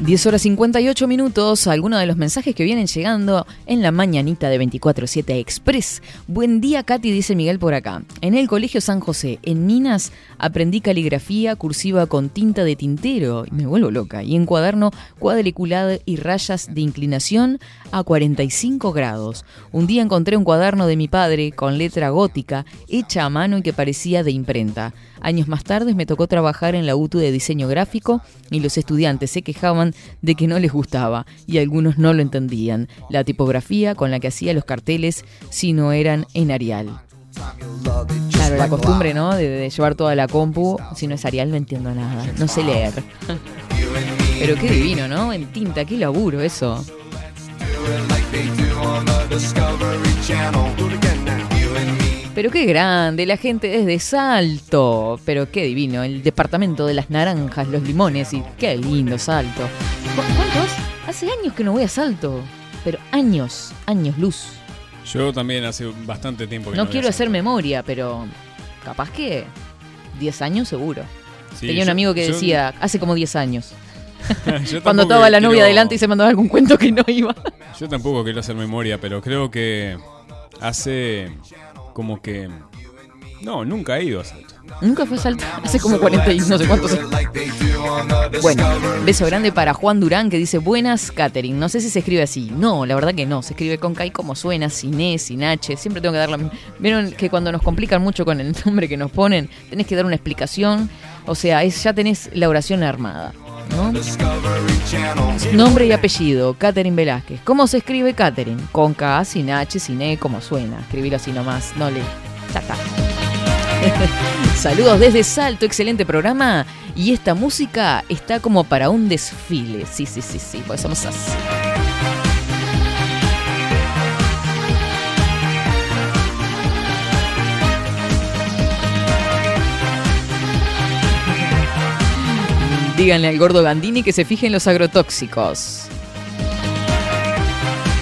Diez horas 58 minutos, algunos de los mensajes que vienen llegando en la mañanita de 24-7 Express. Buen día, Katy, dice Miguel por acá. En el Colegio San José, en Minas, aprendí caligrafía cursiva con tinta de tintero, y me vuelvo loca, y en cuaderno cuadriculado y rayas de inclinación a 45 grados. Un día encontré un cuaderno de mi padre con letra gótica, hecha a mano y que parecía de imprenta. Años más tarde me tocó trabajar en la UTU de diseño gráfico y los estudiantes se quejaban de que no les gustaba y algunos no lo entendían. La tipografía con la que hacía los carteles si no eran en Arial. Claro, la costumbre, ¿no? De, de llevar toda la compu. Si no es Arial no entiendo nada. No sé leer. Pero qué divino, ¿no? En tinta, qué laburo eso. Pero qué grande, la gente desde Salto. Pero qué divino, el departamento de las naranjas, los limones y qué lindo Salto. ¿Cu- ¿Cuántos? Hace años que no voy a Salto. Pero años, años luz. Yo también hace bastante tiempo que No voy a quiero hacer. memoria, pero capaz que 10 años seguro. Sí, Tenía un amigo que yo- decía, hace como 10 años. Cuando estaba la novia quiero- adelante y se mandaba algún cuento que no iba. Yo tampoco quiero hacer memoria, pero creo que hace como que No, nunca he ido a Salto. Nunca fue a Salto. Hace como 40 y no sé cuántos años. Bueno, beso grande para Juan Durán que dice buenas Catherine. No sé si se escribe así. No, la verdad que no. Se escribe con K como suena, sin E, sin H. Siempre tengo que dar la. Vieron que cuando nos complican mucho con el nombre que nos ponen, tenés que dar una explicación. O sea, es, ya tenés la oración armada. ¿No? Nombre y apellido, Catherine Velázquez. ¿Cómo se escribe Catherine? Con K, sin H, sin E, como suena. Escribirlo así nomás, no le. Ya está. Saludos desde Salto, excelente programa. Y esta música está como para un desfile. Sí, sí, sí, sí, pues somos así. Díganle al gordo Gandini que se fije en los agrotóxicos.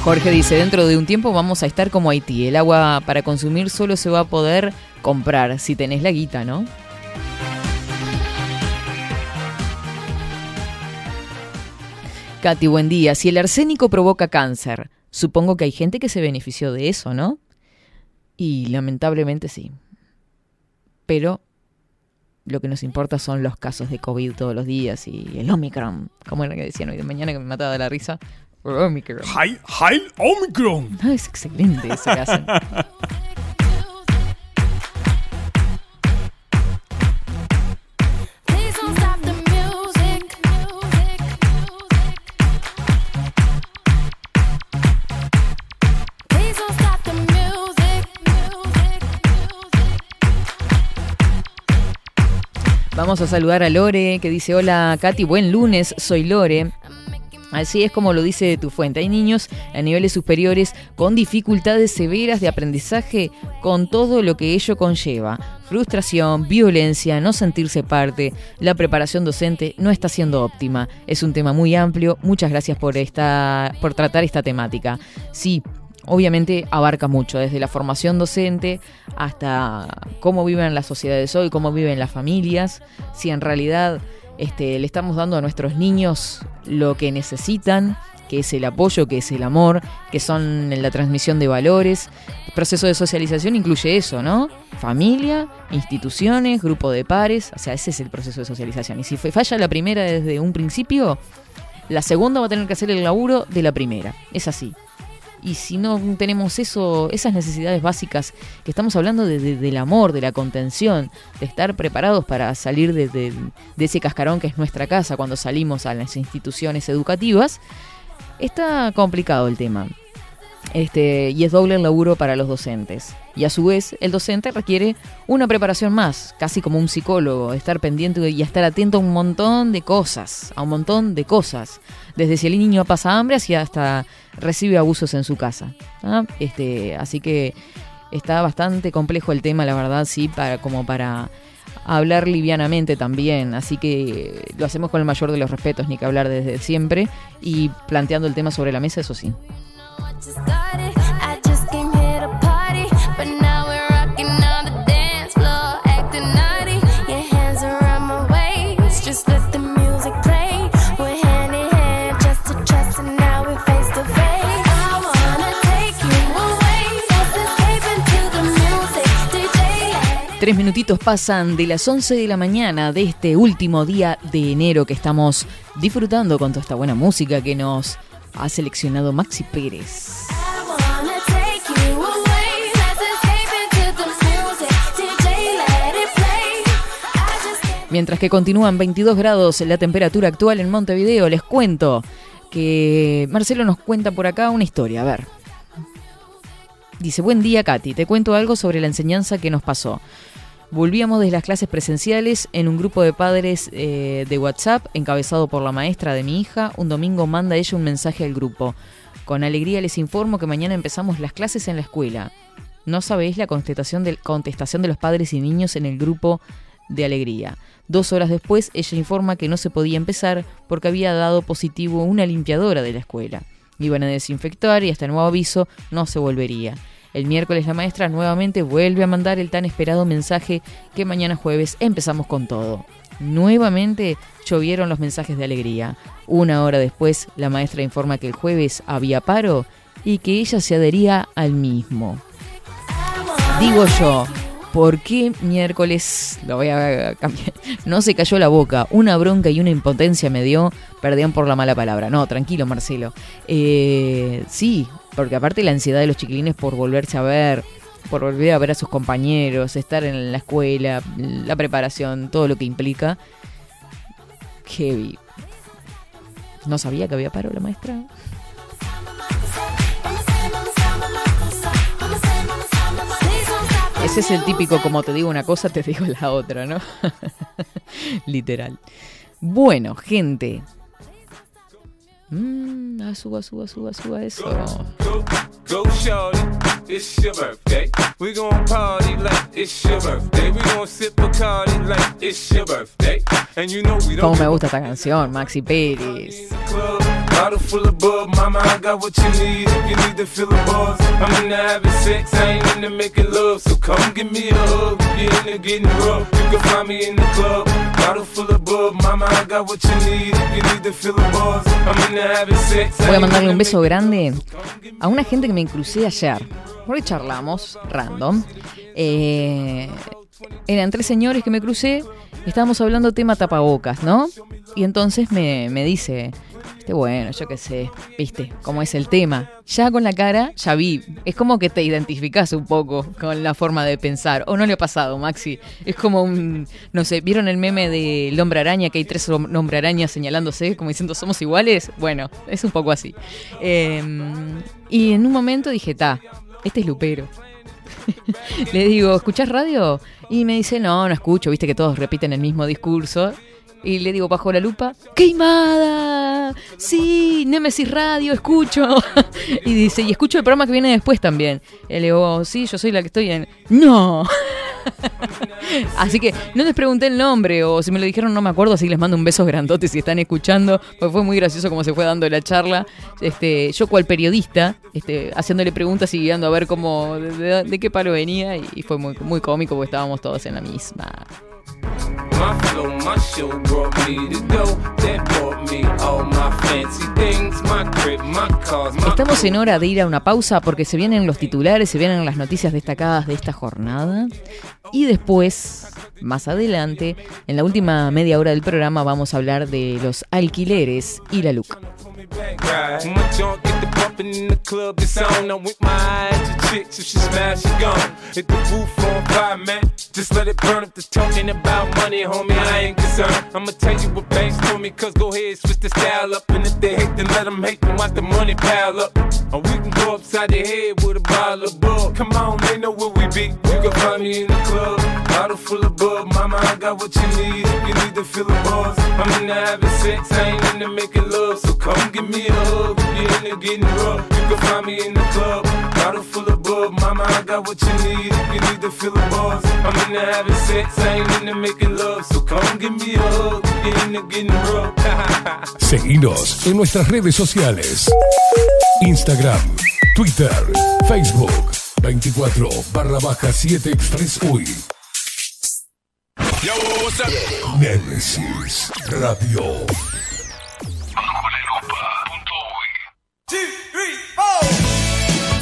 Jorge dice, dentro de un tiempo vamos a estar como Haití. El agua para consumir solo se va a poder comprar si tenés la guita, ¿no? Katy, buen día. Si el arsénico provoca cáncer, supongo que hay gente que se benefició de eso, ¿no? Y lamentablemente sí. Pero lo que nos importa son los casos de COVID todos los días y el Omicron. ¿Cómo era que decían hoy de mañana que me mataba de la risa? Omicron. ¡Heil, Heil Omicron! Es excelente eso que hacen. Vamos a saludar a Lore que dice, hola Katy, buen lunes, soy Lore. Así es como lo dice tu fuente. Hay niños a niveles superiores con dificultades severas de aprendizaje con todo lo que ello conlleva. Frustración, violencia, no sentirse parte. La preparación docente no está siendo óptima. Es un tema muy amplio. Muchas gracias por, esta, por tratar esta temática. Sí, obviamente abarca mucho, desde la formación docente hasta cómo viven las sociedades hoy, cómo viven las familias, si en realidad este, le estamos dando a nuestros niños lo que necesitan, que es el apoyo, que es el amor, que son la transmisión de valores. El proceso de socialización incluye eso, ¿no? Familia, instituciones, grupo de pares, o sea, ese es el proceso de socialización. Y si falla la primera desde un principio, la segunda va a tener que hacer el laburo de la primera. Es así. Y si no tenemos eso, esas necesidades básicas que estamos hablando de- de- del amor, de la contención, de estar preparados para salir de- de ese cascarón que es nuestra casa cuando salimos a las instituciones educativas, está complicado el tema. Este, y es doble el laburo para los docentes. Y a su vez, el docente requiere una preparación más, casi como un psicólogo, estar pendiente y estar atento a un montón de cosas, a un montón de cosas. Desde si el niño pasa hambre hasta recibe abusos en su casa. Este, así que está bastante complejo el tema, la verdad, sí, para, como para hablar livianamente también. Así que lo hacemos con el mayor de los respetos, ni que hablar desde siempre, y planteando el tema sobre la mesa, eso sí. Tres minutitos pasan de las 11 de la mañana de este último día de enero que estamos disfrutando con toda esta buena música que nos ha seleccionado Maxi Pérez. Mientras que continúan 22 grados la temperatura actual en Montevideo, les cuento que Marcelo nos cuenta por acá una historia. A ver. Dice, buen día Katy, te cuento algo sobre la enseñanza que nos pasó. Volvíamos de las clases presenciales en un grupo de padres eh, de WhatsApp encabezado por la maestra de mi hija. Un domingo manda ella un mensaje al grupo. Con alegría les informo que mañana empezamos las clases en la escuela. No sabéis la contestación de, contestación de los padres y niños en el grupo de alegría. Dos horas después, ella informa que no se podía empezar porque había dado positivo una limpiadora de la escuela. Iban a desinfectar y hasta nuevo aviso no se volvería. El miércoles la maestra nuevamente vuelve a mandar el tan esperado mensaje que mañana jueves empezamos con todo. Nuevamente llovieron los mensajes de alegría. Una hora después, la maestra informa que el jueves había paro y que ella se adhería al mismo. Digo yo, ¿Por qué miércoles? Lo voy a cambiar. No se cayó la boca. Una bronca y una impotencia me dio. Perdían por la mala palabra. No, tranquilo, Marcelo. Eh, sí, porque aparte la ansiedad de los chiquilines por volverse a ver, por volver a ver a sus compañeros, estar en la escuela, la preparación, todo lo que implica. Heavy. No sabía que había paro la maestra. Ese es el típico, como te digo una cosa, te digo la otra, ¿no? Literal. Bueno, gente. Mm, ah, suba, suba, suba, suba eso. Go shorty, it's your birthday. We gon' party like it's your birthday. We gon' sip Bacardi like it's your birthday. And you know we don't Cómo me gusta esta canción, Maxi Pérez. Bottle full of bub, mama, I got what you need. If you need to fill the bars, I'm into having sex, I ain't into making love. So come give me a hug. If you're into getting rough, you can find me in the club. Bottle full of bub, mama, I got what you need. If you need to fill the bars, I'm into having sex. Voy a mandarle un beso grande a una gente que me crucé ayer. Hoy charlamos, random. Eh, eran tres señores que me crucé. Estábamos hablando tema tapabocas, ¿no? Y entonces me, me dice, bueno, yo qué sé, viste, cómo es el tema. Ya con la cara, ya vi. Es como que te identificás un poco con la forma de pensar. ¿O no le ha pasado, Maxi? Es como un, no sé, ¿vieron el meme del hombre araña? Que hay tres hom- hombre arañas señalándose, como diciendo, ¿somos iguales? Bueno, es un poco así. Eh, y en un momento dije, ta, este es Lupero. Le digo, ¿escuchás radio? Y me dice, no, no escucho, viste que todos repiten el mismo discurso. Y le digo, bajo la lupa, ¡Queimada! Sí, Nemesis Radio, escucho. y dice, y escucho el programa que viene después también. Y le digo, sí, yo soy la que estoy en... ¡No! así que no les pregunté el nombre, o si me lo dijeron no me acuerdo, así que les mando un beso grandote si están escuchando, porque fue muy gracioso como se fue dando la charla. Este, yo cual periodista, este, haciéndole preguntas y guiando a ver cómo, de, qué palo venía, y, y fue muy, muy cómico porque estábamos todos en la misma. My flow, my show brought me to go. That brought me all my fancy things. My crib, my cars, my Estamos en hora de ir a una pausa porque se vienen los titulares, se vienen las noticias destacadas de esta jornada. Y después, más adelante, en la última media hora del programa, vamos a hablar de los alquileres y la LUC. My junk get the bumping in the club, it's on. I'm with my eyes to chicks. If she smash, she gone. Hit the roof on fire, man. Just let it burn. If they're talking about money, homie, I ain't concerned. I'ma tell you what banks told me, cause go ahead, switch the style up. And if they hate, then let them hate, then watch the money pile up. Or we can go upside the head with a bottle of bug. Come on, they know where we be. You can find me in the club. Bottle full of bug. Mama, I got what you need. You need to fill the bars, I'm into having sex. I ain't into making love. So come give me a hug. If you're into getting rough, you can find me in the club. Bottle full of bug. Mama, I got what you need. If you need to fill the bars, I'm into having sex. I ain't into making love. So come give me a hug. If you're into getting rough. Seguinos en nuestras redes sociales. Instagram, Twitter, Facebook, 24 barra baja 7 Express UI. Yo, what's up? Nemesis Radio.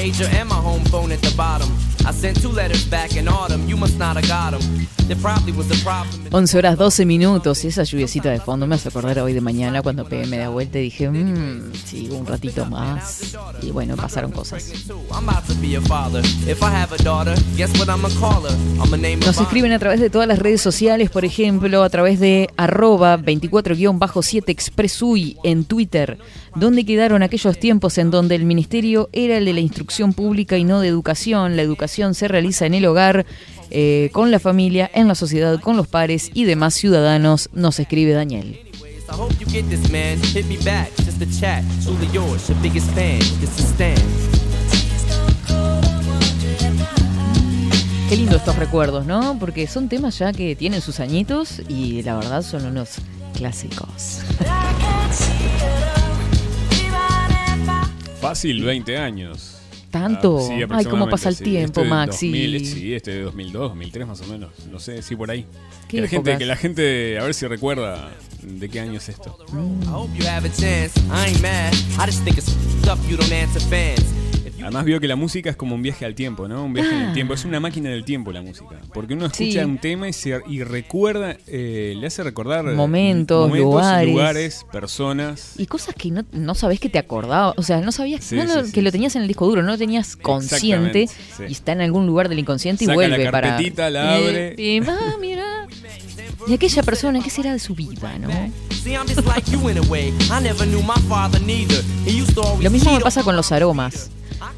Pager, and my home phone at the 11 horas 12 minutos y esa lluviecita de fondo me hace acordar hoy de mañana cuando pegué media vuelta y dije, mmm, sí, un ratito más. Y bueno, pasaron cosas. Nos escriben a través de todas las redes sociales, por ejemplo, a través de arroba 24-7 expresui en Twitter, donde quedaron aquellos tiempos en donde el ministerio era el de la instrucción pública y no de educación. La educación se realiza en el hogar, eh, con la familia, en la sociedad, con los pares y demás ciudadanos, nos escribe Daniel. Qué lindo estos recuerdos, ¿no? Porque son temas ya que tienen sus añitos y la verdad son unos clásicos. Fácil, 20 años. ¿Tanto? Ah, sí, Ay, cómo pasa el sí. tiempo, Este Maxi. 2000, sí, este de 2002, 2003 más o menos. No sé, sí, por ahí. ¿Qué Que la, gente, que la gente, a ver si recuerda de qué año es esto. I Además veo que la música es como un viaje al tiempo, ¿no? Un viaje en el tiempo. Es una máquina del tiempo la música. Porque uno escucha Sí. un tema y, se, y recuerda, eh, le hace recordar Momentos, lugares. lugares, personas. Y cosas que no, no sabés que te acordabas, o sea, no sabías Sí, no sí, sí, que lo tenías en el disco duro, no lo tenías consciente y está en algún lugar del inconsciente y Saca la vuelve para... carpetita, la Y- abre. Y, ah, mira. Y aquella persona, ¿qué será de su vida, no? Lo mismo me pasa con los aromas.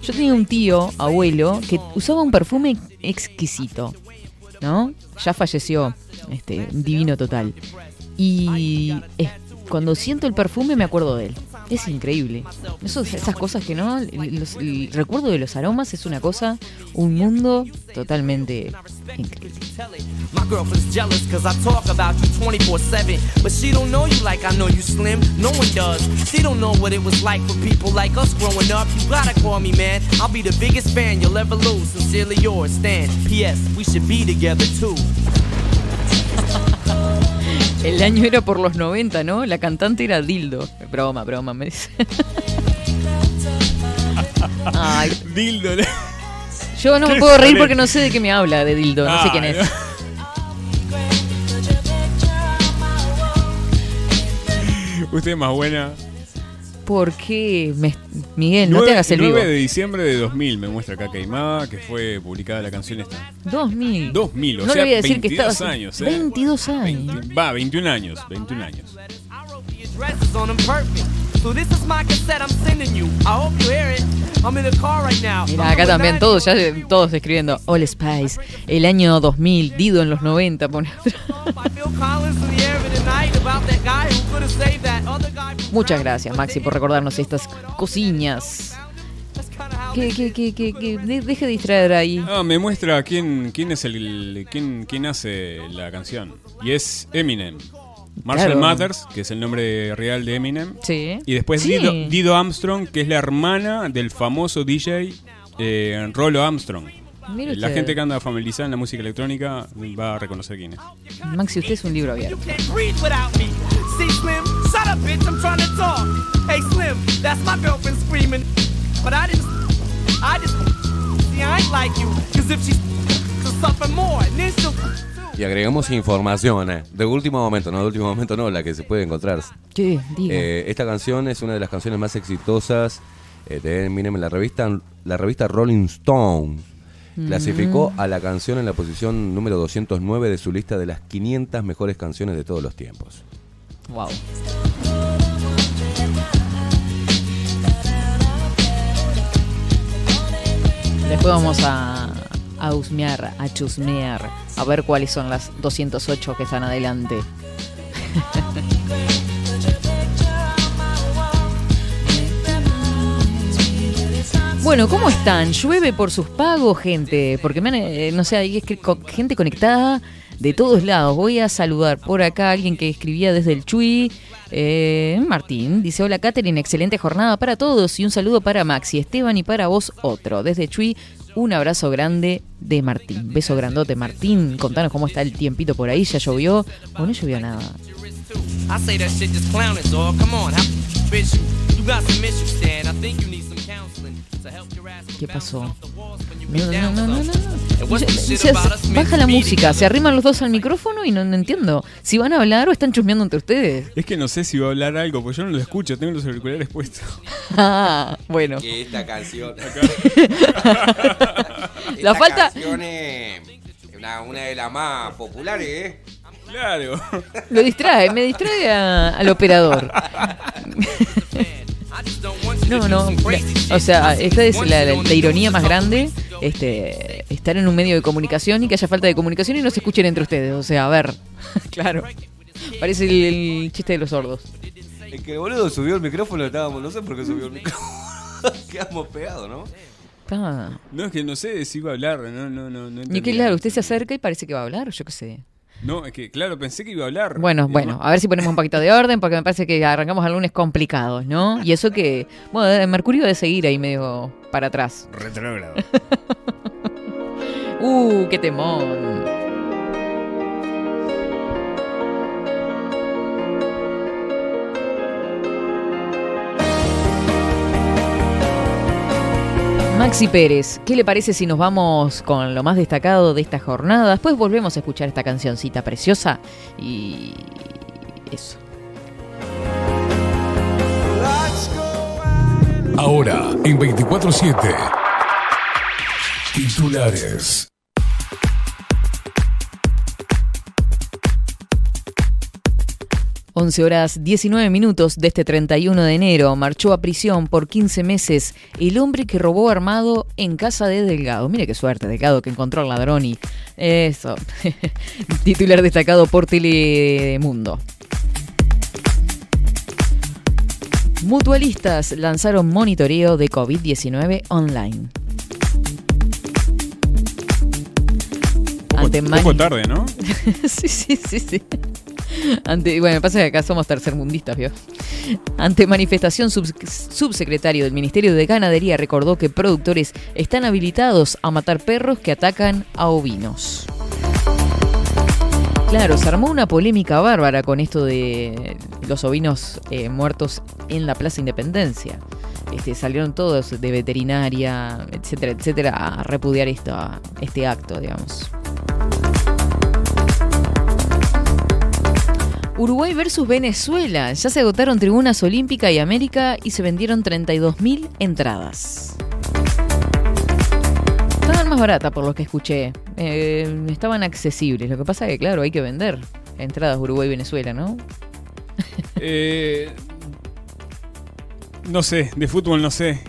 Yo tenía un tío, abuelo, que usaba un perfume exquisito, ¿no? Ya falleció, este, divino total. Y cuando siento el perfume me acuerdo de él. Es increíble. Esas cosas que no, el recuerdo de los aromas es una cosa, un mundo totalmente increíble. My girlfriend's jealous cause I talk about you 24-7. But she don't know you like I know you slim. No one does. She don't know what it was like for people like us growing up. You gotta call me, man. I'll be the biggest fan you'll ever lose. Sincerely yours, Stan. P.S. We should be together too. El año era por los 90, ¿no? La cantante era Dildo. Broma, broma, me dice. Ay, Dildo. yo no me puedo reír porque no sé de qué me habla de Dildo, no sé quién es. Usted es más buena. ¿Por qué? Me- Miguel, no 9, te hagas el vivo. 9 de diciembre de 2000 me muestra acá Queimada, que fue publicada la canción esta. 2000. 2000, o no sea, le voy a decir que 22 estaba años, ¿eh? 22 años. Va, 21 años, 21 años. Now. Mira, acá también todos, ya todos escribiendo All Spice, el año 2000, Dido en los 90, pone Muchas gracias, Maxi, por recordarnos estas cosiñas. Que, que, que, que, que de- deje de distraer ahí. Ah, me muestra quién, quién es el quién, quién hace la canción. Y es Eminem. Marshall Claro. Mathers, que es el nombre real de Eminem. Sí. Y después Sí. Dido, Dido Armstrong, que es la hermana del famoso DJ eh, Rolo Armstrong. Mire La usted. gente que anda familiarizada en la música electrónica va a reconocer quién es. Maxi, usted es un libro abierto. Can't breathe without me. See, Slim, shut up, bitch. I'm trying to talk. Hey, Slim, that's my girlfriend screaming. But I didn't. I just. See, I ain't like you. Cause if she's. To suffer more. And then she'll. Y agregamos información, eh, de último momento, no de último momento, no, la que se puede encontrar. ¿Qué? Diga. Eh, esta canción es una de las canciones más exitosas eh, de Eminem la revista, la revista Rolling Stone. Clasificó Mm. a la canción en la posición número 209 de su lista de las 500 mejores canciones de todos los tiempos. Wow. Después vamos a, a husmear, a chusmear, a ver cuáles son las 208 que están adelante. Bueno, ¿cómo están? ¿Llueve por sus pagos, gente? Porque me han, eh, no sé, hay gente conectada de todos lados. Voy a saludar por acá a alguien que escribía desde el Chui. Eh, Martín dice: Hola, Catherine, excelente jornada para todos y un saludo para Maxi, Esteban y para vos otro. Desde Chui, un abrazo grande de Martín. Beso grandote, Martín. Contanos cómo está el tiempito por ahí. ¿Ya llovió o no llovió nada? ¿Qué pasó? No, No, no, no, baja la música, se arriman los dos al micrófono y no, no entiendo. Si van a hablar o están chusmeando entre ustedes. Es que no sé si va a hablar algo, porque yo no lo escucho, tengo los auriculares puestos. Ah, bueno. Que esta canción. La falta- canción es una, una de las más populares, ¿eh? Claro. Lo distrae, me distrae a- al operador. No, no. la- O sea, esta es la, la- la ironía más grande. Este, estar en un medio de comunicación y que haya falta de comunicación y no se escuchen entre ustedes. O sea, a ver. claro. Parece el, el chiste de los sordos. El que boludo subió el micrófono, estábamos, no sé por qué subió el micrófono. Quedamos pegados, ¿no? Ah. No, es que no sé si iba a hablar, no, no, no. no Y que claro, usted se acerca y parece que va a hablar, yo qué sé. No, es que claro, pensé que iba a hablar. Bueno, bueno, a ver si ponemos un poquito de orden, porque me parece que arrancamos al lunes complicados, ¿no? Y eso que, bueno, Mercurio debe seguir ahí medio para atrás. Retrógrado. Uh, qué temón. Maxi Pérez, ¿qué le parece si nos vamos con lo más destacado de esta jornada? Después volvemos a escuchar esta cancioncita preciosa y eso. Ahora, en 24-7. Titulares. Once horas 19 minutos de este 31 de enero marchó a prisión por 15 meses el hombre que robó armado en casa de Delgado. Mire qué suerte, Delgado, que encontró al ladrón y eso. Titular destacado por Telemundo. Mutualistas lanzaron monitoreo de COVID-19 online. Mani- poco tarde, ¿no? sí, sí, sí, sí. Ante, bueno, pasa que acá somos tercermundistas, ¿vio? Ante manifestación, subs- subsecretario del Ministerio de Ganadería recordó que productores están habilitados a matar perros que atacan a ovinos. Claro, se armó una polémica bárbara con esto de los ovinos eh, muertos en la Plaza Independencia. Este, salieron todos de veterinaria, etcétera, etcétera, a repudiar esto, este acto, digamos. Uruguay versus Venezuela. Ya se agotaron tribunas Olímpica y América y se vendieron 32.000 entradas. Estaban más baratas por lo que escuché. Eh, estaban accesibles. Lo que pasa es que, claro, hay que vender entradas Uruguay-Venezuela, ¿no? Eh, no sé, de fútbol no sé.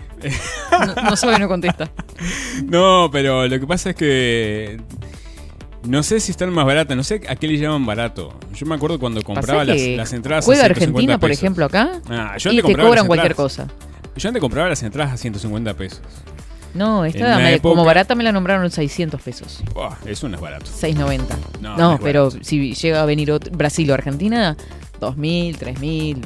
No, no sabe, no contesta. No, pero lo que pasa es que. No sé si están más baratas, no sé a qué le llaman barato. Yo me acuerdo cuando compraba las, las entradas Juega a 150 Argentina, por ejemplo, acá. Ah, yo y te cobran cualquier cosa. Yo antes compraba las entradas a 150 pesos. No, esta me- como época- barata me la nombraron 600 pesos. Buah, eso no es barato. 6.90. No, No, pero si llega a venir otro- Brasil o Argentina, 2.000, 3.000.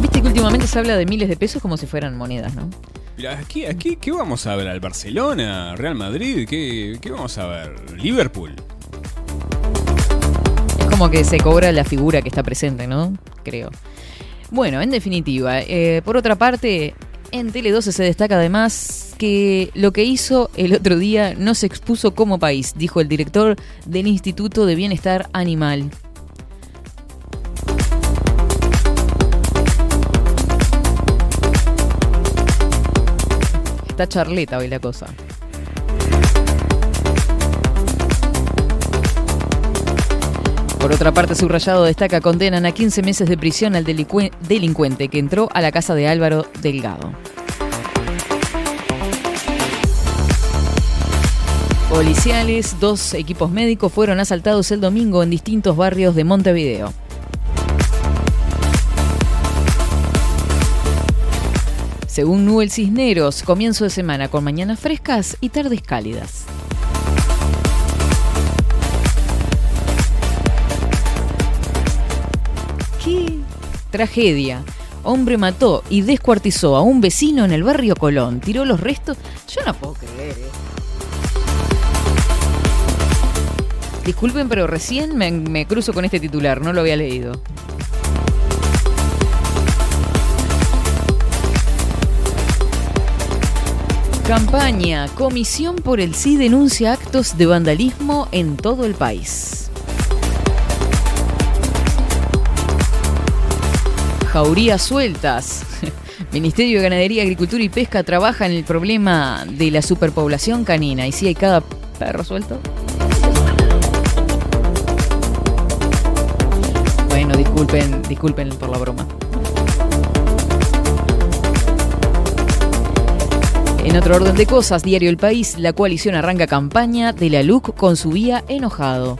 Viste que últimamente se habla de miles de pesos como si fueran monedas, ¿no? Aquí, aquí, ¿qué vamos a ver? ¿Al Barcelona? ¿Real Madrid? ¿Qué, qué vamos a ver? ¿Liverpool? Es como que se cobra la figura que está presente, ¿no? Creo. Bueno, en definitiva, eh, por otra parte, en Tele 12 se destaca además que lo que hizo el otro día no se expuso como país, dijo el director del Instituto de Bienestar Animal. Está charleta hoy la cosa. Por otra parte, Subrayado destaca condenan a 15 meses de prisión al delincuente que entró a la casa de Álvaro Delgado. Policiales, dos equipos médicos fueron asaltados el domingo en distintos barrios de Montevideo. Según Nubel Cisneros, comienzo de semana con mañanas frescas y tardes cálidas. ¡Qué tragedia! Hombre mató y descuartizó a un vecino en el barrio Colón. Tiró los restos. Yo no puedo creer. eh. Disculpen, pero recién me, me cruzo con este titular. No lo había leído. Campaña. Comisión por el Sí denuncia actos de vandalismo en todo el país. Jaurías sueltas. Ministerio de Ganadería, Agricultura y Pesca trabaja en el problema de la superpoblación canina. ¿Y si hay cada perro suelto? Bueno, disculpen, disculpen por la broma. En otro orden de cosas, diario El País, la coalición arranca campaña de la LUC con su vía enojado.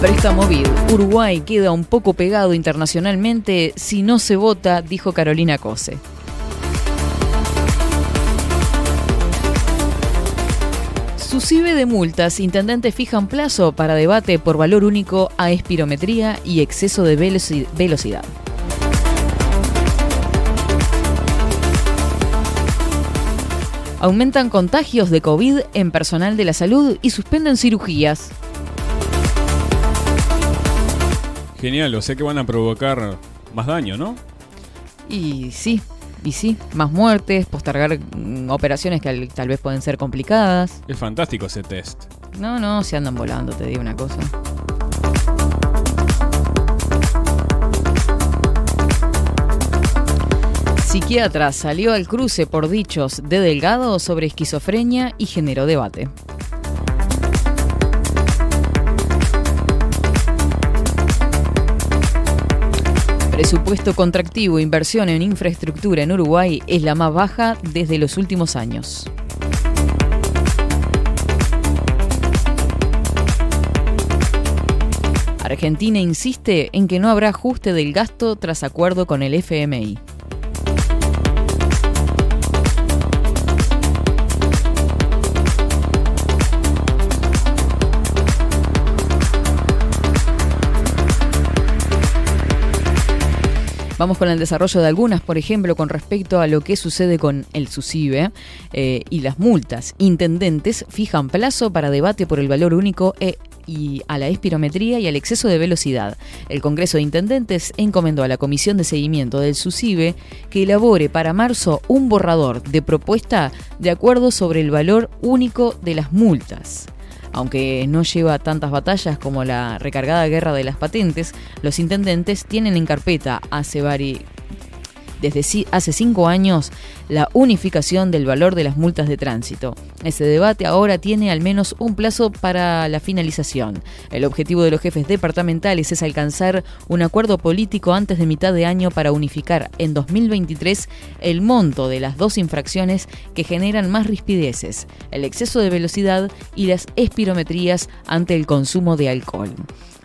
Préstamo BID. Uruguay queda un poco pegado internacionalmente si no se vota, dijo Carolina Cose. Sucibe de multas, intendentes fijan plazo para debate por valor único a espirometría y exceso de velocidad. Aumentan contagios de COVID en personal de la salud y suspenden cirugías. Genial, o sea que van a provocar más daño, ¿no? Y sí, y sí, más muertes, postergar mm, operaciones que al- tal vez pueden ser complicadas. Es fantástico ese test. No, no, se andan volando, te digo una cosa. Psiquiatra salió al cruce por dichos de Delgado sobre esquizofrenia y generó debate. Presupuesto contractivo e inversión en infraestructura en Uruguay es la más baja desde los últimos años. Argentina insiste en que no habrá ajuste del gasto tras acuerdo con el FMI. Vamos con el desarrollo de algunas, por ejemplo, con respecto a lo que sucede con el SUSIBE eh, y las multas. Intendentes fijan plazo para debate por el valor único e- y a la espirometría y al exceso de velocidad. El Congreso de Intendentes encomendó a la Comisión de Seguimiento del SUSIBE que elabore para marzo un borrador de propuesta de acuerdo sobre el valor único de las multas. Aunque no lleva tantas batallas como la recargada guerra de las patentes, los intendentes tienen en carpeta hace vari- desde hace cinco años la unificación del valor de las multas de tránsito. Ese debate ahora tiene al menos un plazo para la finalización. El objetivo de los jefes departamentales es alcanzar un acuerdo político antes de mitad de año para unificar en 2023 el monto de las dos infracciones que generan más rispideces, el exceso de velocidad y las espirometrías ante el consumo de alcohol.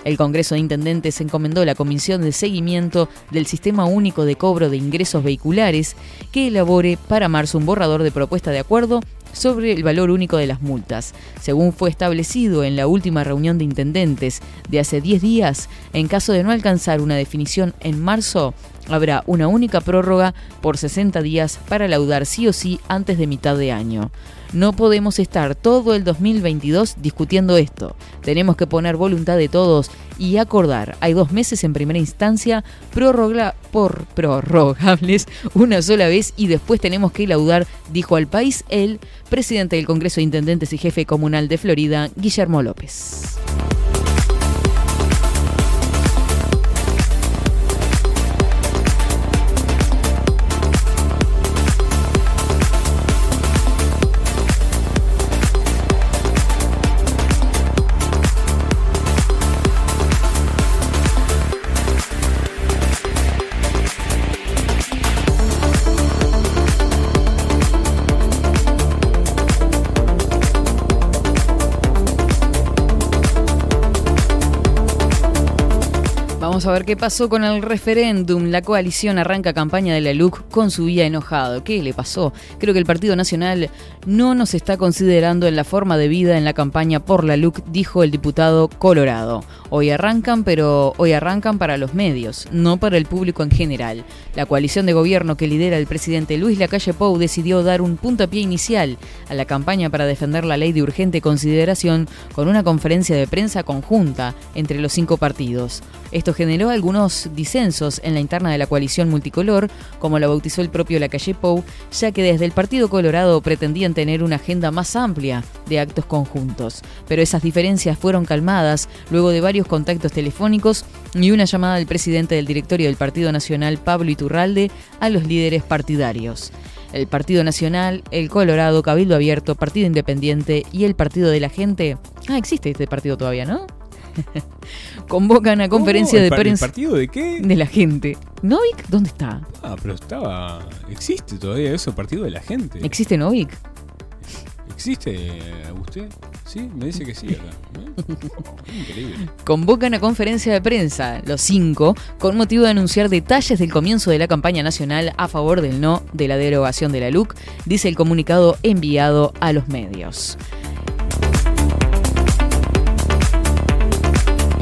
El Congreso de Intendentes encomendó la Comisión de Seguimiento del Sistema Único de Cobro de Ingresos Vehiculares que elabore para marzo un borrador de propuesta de acuerdo sobre el valor único de las multas. Según fue establecido en la última reunión de intendentes de hace 10 días, en caso de no alcanzar una definición en marzo, habrá una única prórroga por 60 días para laudar sí o sí antes de mitad de año. No podemos estar todo el 2022 discutiendo esto. Tenemos que poner voluntad de todos y acordar. Hay dos meses en primera instancia prorroga- por prorrogables una sola vez y después tenemos que laudar, dijo al país el presidente del Congreso de Intendentes y jefe comunal de Florida, Guillermo López. Vamos a ver qué pasó con el referéndum. La coalición arranca campaña de la LUC con su vía enojado. ¿Qué le pasó? Creo que el Partido Nacional no nos está considerando en la forma de vida en la campaña por la LUC, dijo el diputado Colorado. Hoy arrancan, pero hoy arrancan para los medios, no para el público en general. La coalición de gobierno que lidera el presidente Luis Lacalle Pou decidió dar un puntapié inicial a la campaña para defender la ley de urgente consideración con una conferencia de prensa conjunta entre los cinco partidos. Esto generó algunos disensos en la interna de la coalición multicolor, como la bautizó el propio Lacalle Pou, ya que desde el Partido Colorado pretendían tener una agenda más amplia de actos conjuntos. Pero esas diferencias fueron calmadas luego de varios contactos telefónicos y una llamada del presidente del directorio del Partido Nacional, Pablo Iturralde, a los líderes partidarios. El Partido Nacional, el Colorado, Cabildo Abierto, Partido Independiente y el Partido de la Gente. Ah, existe este partido todavía, ¿no? Convocan a conferencia ¿Cómo? de ¿El par- el prensa. partido de qué? De la gente. ¿Novik? ¿Dónde está? Ah, pero estaba. ¿Existe todavía eso, partido de la gente? ¿Existe Novik? ¿Existe usted? Sí, me dice que sí acá. ¿eh? Increíble. Convocan a conferencia de prensa, los cinco, con motivo de anunciar detalles del comienzo de la campaña nacional a favor del no de la derogación de la LUC, dice el comunicado enviado a los medios.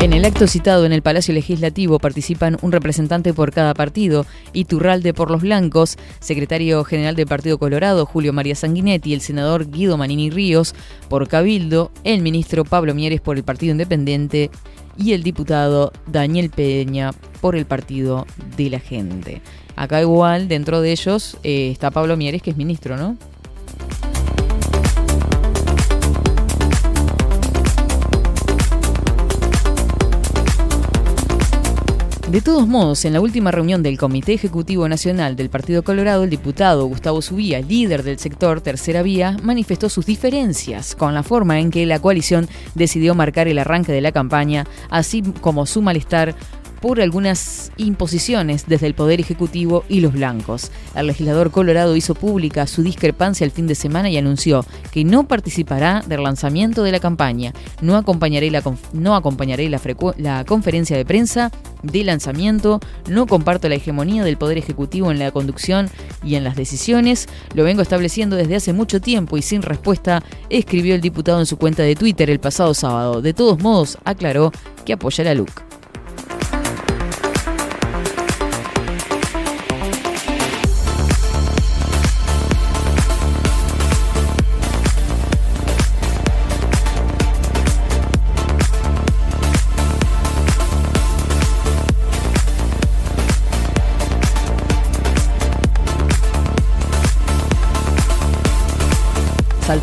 En el acto citado en el Palacio Legislativo participan un representante por cada partido, Iturralde por los Blancos, secretario general del Partido Colorado, Julio María Sanguinetti, el senador Guido Manini Ríos por Cabildo, el ministro Pablo Mieres por el Partido Independiente y el diputado Daniel Peña por el Partido de la Gente. Acá igual, dentro de ellos, eh, está Pablo Mieres, que es ministro, ¿no? De todos modos, en la última reunión del Comité Ejecutivo Nacional del Partido Colorado, el diputado Gustavo Subía, líder del sector Tercera Vía, manifestó sus diferencias con la forma en que la coalición decidió marcar el arranque de la campaña, así como su malestar por algunas imposiciones desde el Poder Ejecutivo y los blancos. El legislador colorado hizo pública su discrepancia el fin de semana y anunció que no participará del lanzamiento de la campaña, no acompañaré la, no acompañaré la conferencia de prensa de lanzamiento, no comparto la hegemonía del Poder Ejecutivo en la conducción y en las decisiones, lo vengo estableciendo desde hace mucho tiempo y sin respuesta, escribió el diputado en su cuenta de Twitter el pasado sábado. De todos modos, aclaró que apoya la LUC.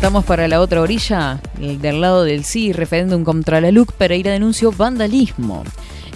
Saltamos para la otra orilla, el del lado del sí, referéndum contra la LUC, Pereira denunció vandalismo.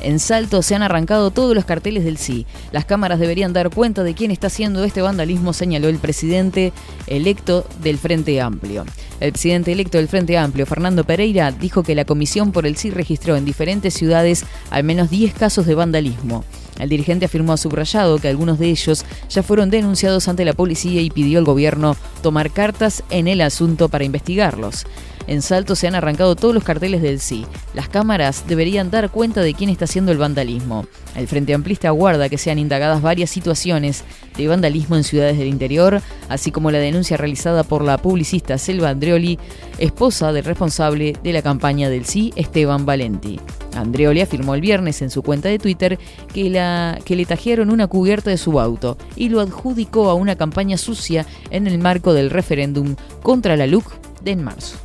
En Salto se han arrancado todos los carteles del sí. Las cámaras deberían dar cuenta de quién está haciendo este vandalismo, señaló el presidente electo del Frente Amplio. El presidente electo del Frente Amplio, Fernando Pereira, dijo que la comisión por el sí registró en diferentes ciudades al menos 10 casos de vandalismo. El dirigente afirmó subrayado que algunos de ellos ya fueron denunciados ante la policía y pidió al gobierno tomar cartas en el asunto para investigarlos. En Salto se han arrancado todos los carteles del sí. Las cámaras deberían dar cuenta de quién está haciendo el vandalismo. El Frente Amplista aguarda que sean indagadas varias situaciones de vandalismo en ciudades del interior, así como la denuncia realizada por la publicista Selva Andreoli, esposa del responsable de la campaña del sí, Esteban Valenti. Andreoli afirmó el viernes en su cuenta de Twitter que, que le tajearon una cubierta de su auto y lo adjudicó a una campaña sucia en el marco del referéndum contra la LUC de en marzo.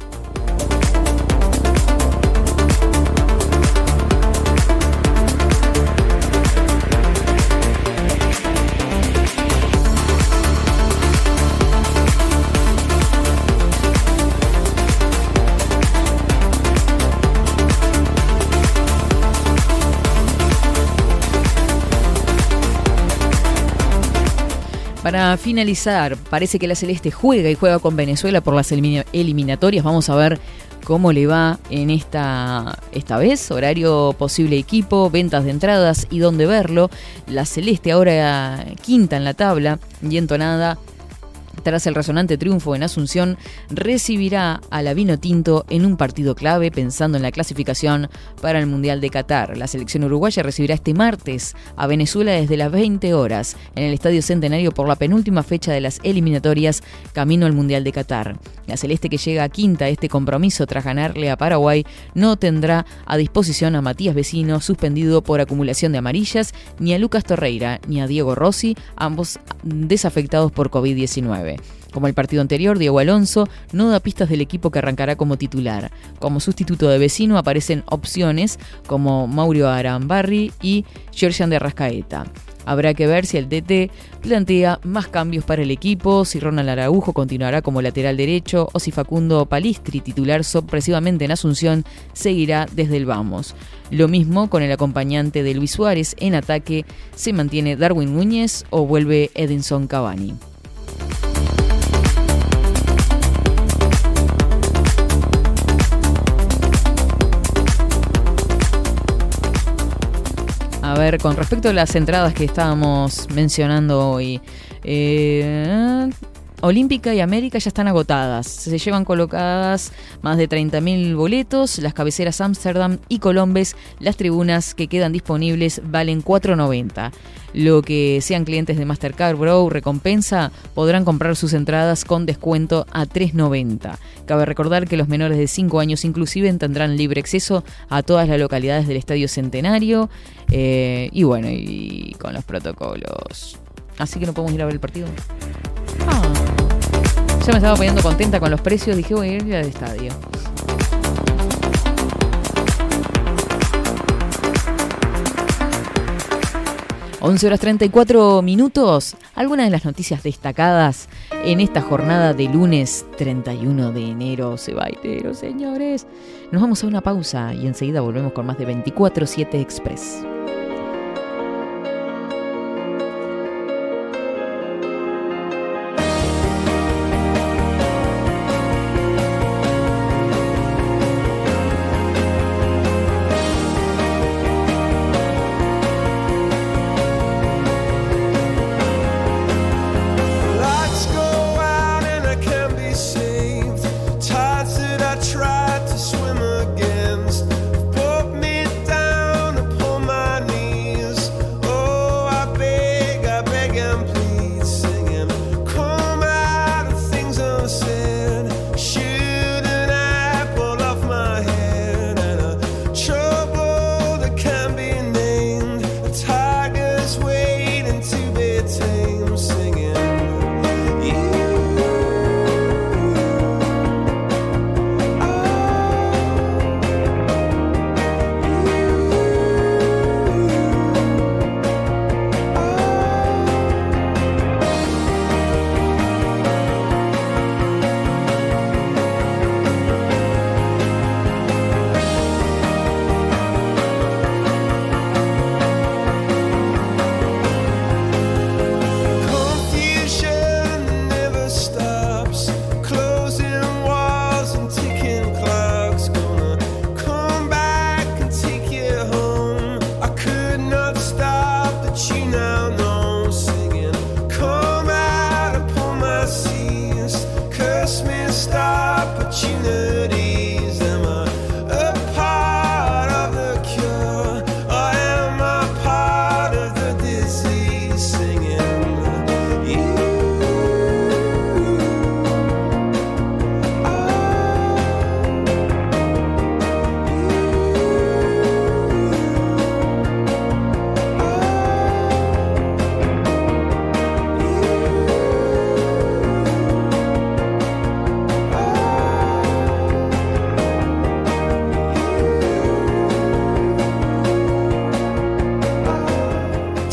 Para finalizar, parece que la Celeste juega y juega con Venezuela por las elimina- eliminatorias. Vamos a ver cómo le va en esta, esta vez. Horario posible equipo, ventas de entradas y dónde verlo. La Celeste ahora quinta en la tabla y entonada. Tras el resonante triunfo en Asunción, recibirá a la Vino Tinto en un partido clave pensando en la clasificación para el Mundial de Qatar. La selección uruguaya recibirá este martes a Venezuela desde las 20 horas en el Estadio Centenario por la penúltima fecha de las eliminatorias camino al Mundial de Qatar. La celeste que llega a quinta este compromiso tras ganarle a Paraguay no tendrá a disposición a Matías Vecino, suspendido por acumulación de amarillas, ni a Lucas Torreira ni a Diego Rossi, ambos desafectados por COVID-19. Como el partido anterior, Diego Alonso no da pistas del equipo que arrancará como titular. Como sustituto de vecino aparecen opciones como Mauro Arambarri y Georgian de Arrascaeta. Habrá que ver si el DT plantea más cambios para el equipo, si Ronald Araujo continuará como lateral derecho o si Facundo Palistri, titular sorpresivamente en Asunción, seguirá desde el vamos. Lo mismo con el acompañante de Luis Suárez en ataque, se mantiene Darwin Núñez o vuelve Edinson Cavani. Ver, con respecto a las entradas que estábamos mencionando hoy, eh, Olímpica y América ya están agotadas. Se llevan colocadas más de 30.000 boletos. Las cabeceras Amsterdam y Colombes, las tribunas que quedan disponibles valen 4.90. Lo que sean clientes de Mastercard Bro Recompensa podrán comprar sus entradas con descuento a 3.90. Cabe recordar que los menores de 5 años inclusive tendrán libre acceso a todas las localidades del Estadio Centenario. eh, y bueno, y con los protocolos. Así que no podemos ir a ver el partido. Ah. Ya me estaba poniendo contenta con los precios. Dije, voy a ir al estadio. Once horas 34 minutos. Algunas de las noticias destacadas en esta jornada de lunes 31 de enero. Se va enero, señores. Nos vamos a una pausa y enseguida volvemos con más de 24-7 Express.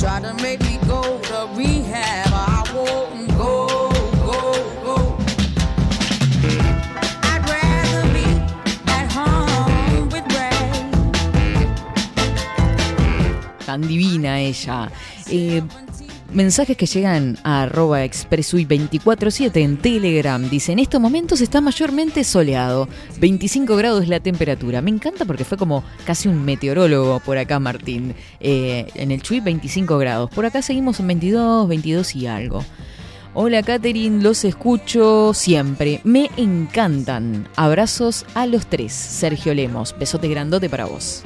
try to make me go to rehab. I won't go, home with. Tan divina ella. Eh, mensajes que llegan a arroba expresui247 en Telegram. Dice, en estos momentos está mayormente soleado. 25 grados la temperatura. Me encanta porque fue como casi un meteorólogo por acá, Martín. Eh, en el Chuy 25 grados. Por acá seguimos en 22, 22 y algo. Hola Katherine, los escucho siempre. Me encantan. Abrazos a los tres. Sergio Lemos, besote grandote para vos.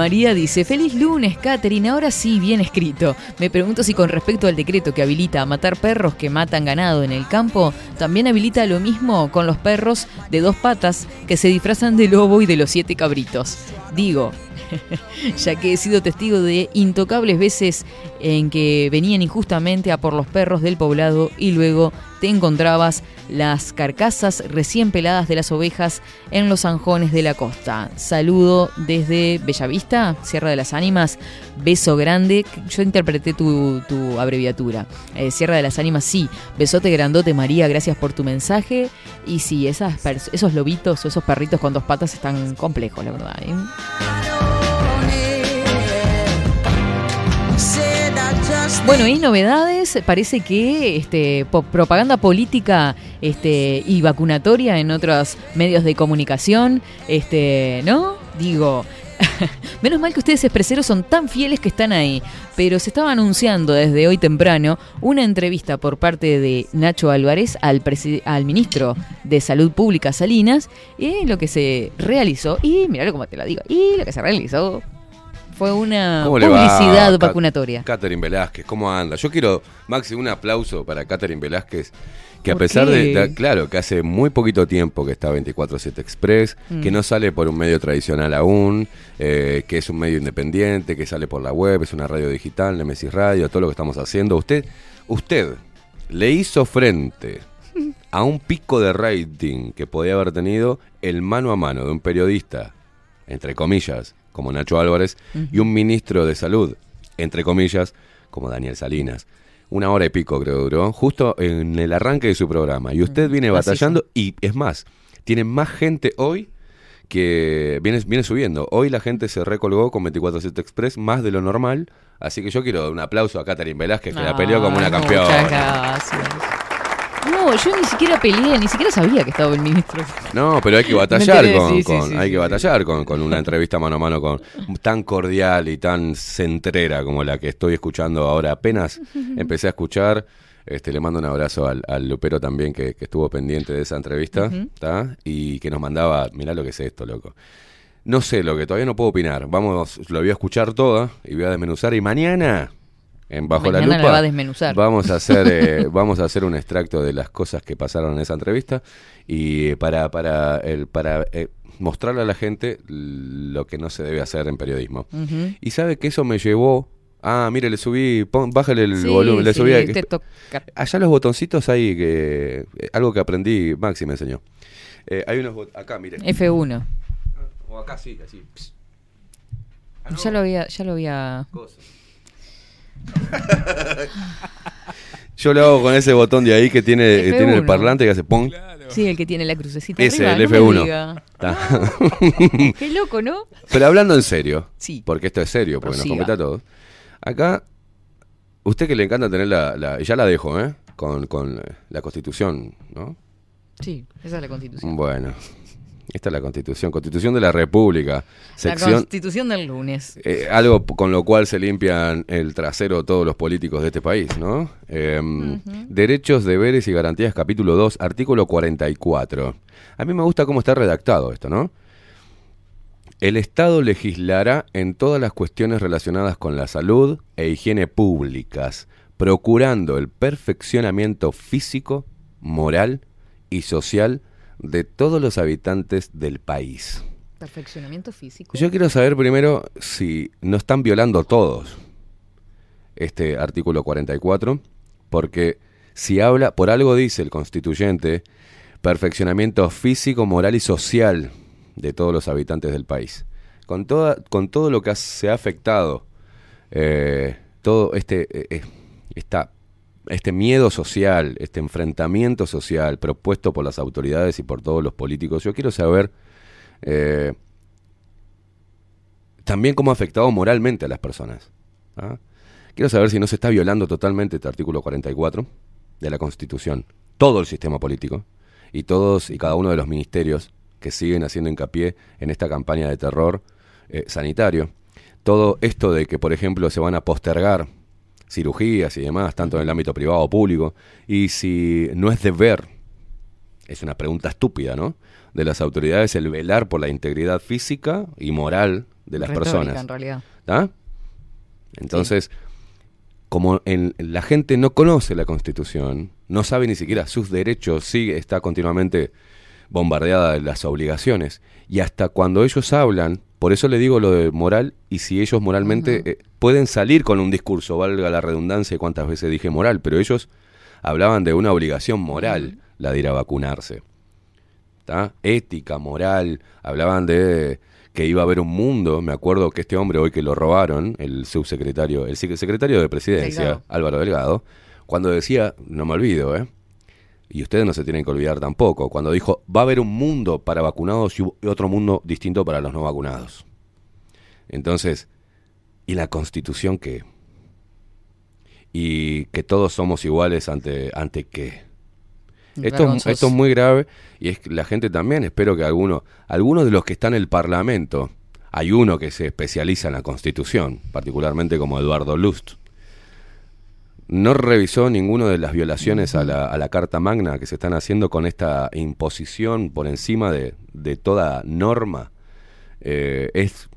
María dice, feliz lunes, Katherine, ahora sí, bien escrito. Me pregunto si con respecto al decreto que habilita a matar perros que matan ganado en el campo, también habilita lo mismo con los perros de dos patas que se disfrazan de lobo y de los siete cabritos. Digo, ya que he sido testigo de intocables veces en que venían injustamente a por los perros del poblado y luego te encontrabas las carcasas recién peladas de las ovejas en los zanjones de la costa. Saludo desde Bellavista, Sierra de las Ánimas. Beso grande. Yo interpreté tu, tu abreviatura. Eh, Sierra de las Ánimas, sí. Besote grandote, María. Gracias por tu mensaje. Y sí, esos lobitos o esos perritos con dos patas están complejos, la verdad. ¿eh? Bueno, y novedades, parece que este, propaganda política este, y vacunatoria en otros medios de comunicación, este, ¿no? Digo, menos mal que ustedes expreseros son tan fieles que están ahí, pero se estaba anunciando desde hoy temprano una entrevista por parte de Nacho Álvarez al, al ministro de Salud Pública Salinas, y lo que se realizó, y mirá cómo te lo digo, y lo que se realizó fue una ¿Cómo le va, publicidad vacunatoria. Catherine Velázquez, ¿cómo anda? Yo quiero, Maxi, un aplauso para Catherine Velázquez, Que a ¿Por pesar qué? de, claro, que hace muy poquito tiempo que está 24-7 Express, Mm. que no sale por un medio tradicional aún, eh, que es un medio independiente, que sale por la web, es una radio digital, Nemesis Radio, todo lo que estamos haciendo. Usted, usted le hizo frente a un pico de rating que podía haber tenido el mano a mano de un periodista, entre comillas, como Nacho Álvarez, y un ministro de salud, entre comillas, como Daniel Salinas. Una hora y pico creo duró, justo en el arranque de su programa. Y usted viene batallando y es más, tiene más gente hoy que viene, viene subiendo. Hoy la gente se recolgó con 24-7 Express más de lo normal. Así que yo quiero dar un aplauso a Catherine Velázquez, que la peleó como una campeona. Muchas gracias. No, yo ni siquiera peleé, ni siquiera sabía que estaba el ministro. No, pero hay que batallar con, sí, sí, con- sí, hay sí, que batallar con, con una entrevista mano a mano con tan cordial y tan centrera como la que estoy escuchando ahora. Apenas empecé a escuchar. Este, le mando un abrazo al, al Lupero también que, que estuvo pendiente de esa entrevista. ¿tá? y que nos mandaba, mirá lo que es esto, loco. No sé lo que todavía no puedo opinar. Vamos, lo voy a escuchar toda y voy a desmenuzar y mañana en bajo la lupa la va a desmenuzar. vamos a hacer eh, vamos a hacer un extracto de las cosas que pasaron en esa entrevista y para para el para eh, mostrarle a la gente lo que no se debe hacer en periodismo. Y sabe que eso me llevó Ah, mire, le subí, pon- bájale el Sí, volumen, le sí, subí. te. Allá los botoncitos ahí, que eh, algo que aprendí, Maxi me enseñó. Eh, hay unos acá, mire. F1. O acá sí, así. Pss. Ya lo había, ya lo había. Yo lo hago con ese botón de ahí que tiene, que tiene el F1. parlante que hace pong. Sí, el que tiene la crucecita Ese, arriba, el no me F1. diga. Está. Qué loco, ¿no? Pero hablando en serio, Sí. porque esto es serio, porque Prosiga. nos compete a todos. Acá, usted que le encanta tener la, la- ya la dejo, ¿eh? Con, con la constitución, ¿no? Sí, esa es la constitución. Bueno, esta es la constitución, constitución de la república, La sección, constitución del lunes. eh, algo con lo cual se limpian el trasero todos los políticos de este país, ¿no? Eh, Derechos, deberes y garantías, capítulo 2, artículo 44. A mí me gusta cómo está redactado esto, ¿no? El Estado legislará en todas las cuestiones relacionadas con la salud e higiene públicas, procurando el perfeccionamiento físico, moral y social de todos los habitantes del país. Perfeccionamiento físico. Yo quiero saber primero si no están violando todos este artículo 44, porque si habla, por algo dice el constituyente, perfeccionamiento físico, moral y social de todos los habitantes del país. Con, toda, con todo lo que se ha afectado, eh, todo este, eh, eh, esta- este miedo social, este enfrentamiento social propuesto por las autoridades y por todos los políticos, yo quiero saber eh, también cómo ha afectado moralmente a las personas. ¿ah? Quiero saber si no se está violando totalmente este artículo 44 de la Constitución, todo el sistema político y todos y cada uno de los ministerios que siguen haciendo hincapié en esta campaña de terror eh, sanitario. Todo esto de que, por ejemplo, se van a postergar cirugías y demás, tanto en el ámbito privado o público, y si no es deber, es una pregunta estúpida, ¿no? De las autoridades el velar por la integridad física y moral de las Retórica, personas. en realidad. ¿Tá? Entonces, como en- la gente no conoce la Constitución, no sabe ni siquiera sus derechos, sigue, está continuamente bombardeada de las obligaciones. Y hasta cuando ellos hablan, por eso le digo lo de moral, y si ellos moralmente eh, pueden salir con un discurso, valga la redundancia, cuántas veces dije moral, pero ellos hablaban de una obligación moral, la de ir a vacunarse. ¿tá? Ética, moral, hablaban de que iba a haber un mundo, me acuerdo que este hombre hoy que lo robaron, el subsecretario, el sec- secretario de presidencia, Delgado. Álvaro Delgado, cuando decía, no me olvido, ¿eh? Y ustedes no se tienen que olvidar tampoco, cuando dijo, va a haber un mundo para vacunados y otro mundo distinto para los no vacunados. Entonces, ¿y la constitución qué? Y que todos somos iguales ante, ante qué? Esto, es- Vergonzoso. esto es muy grave y es que la gente también, espero que alguno, algunos de los que están en el Parlamento, hay uno que se especializa en la Constitución, particularmente como Eduardo Lust, no revisó ninguna de las violaciones a la, a la Carta Magna que se están haciendo con esta imposición por encima de, de toda norma. Eh, es,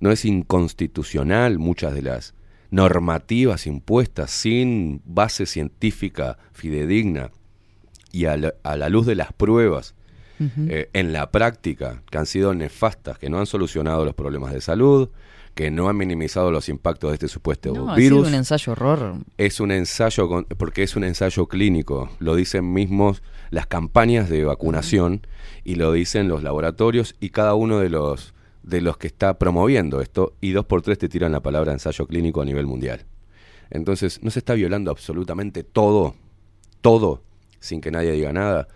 no es inconstitucional muchas de las normativas impuestas sin base científica fidedigna y a la, a la luz de las pruebas eh, en la práctica que han sido nefastas, que no han solucionado los problemas de salud, que no han minimizado los impactos de este supuesto No, ha virus. un ensayo horror. Es un ensayo, con- porque es un ensayo clínico, lo dicen mismos las campañas de vacunación y lo dicen los laboratorios y cada uno de los, de los que está promoviendo esto, y dos por tres te tiran la palabra ensayo clínico a nivel mundial. Entonces, no se está violando absolutamente todo, todo, sin que nadie diga nada.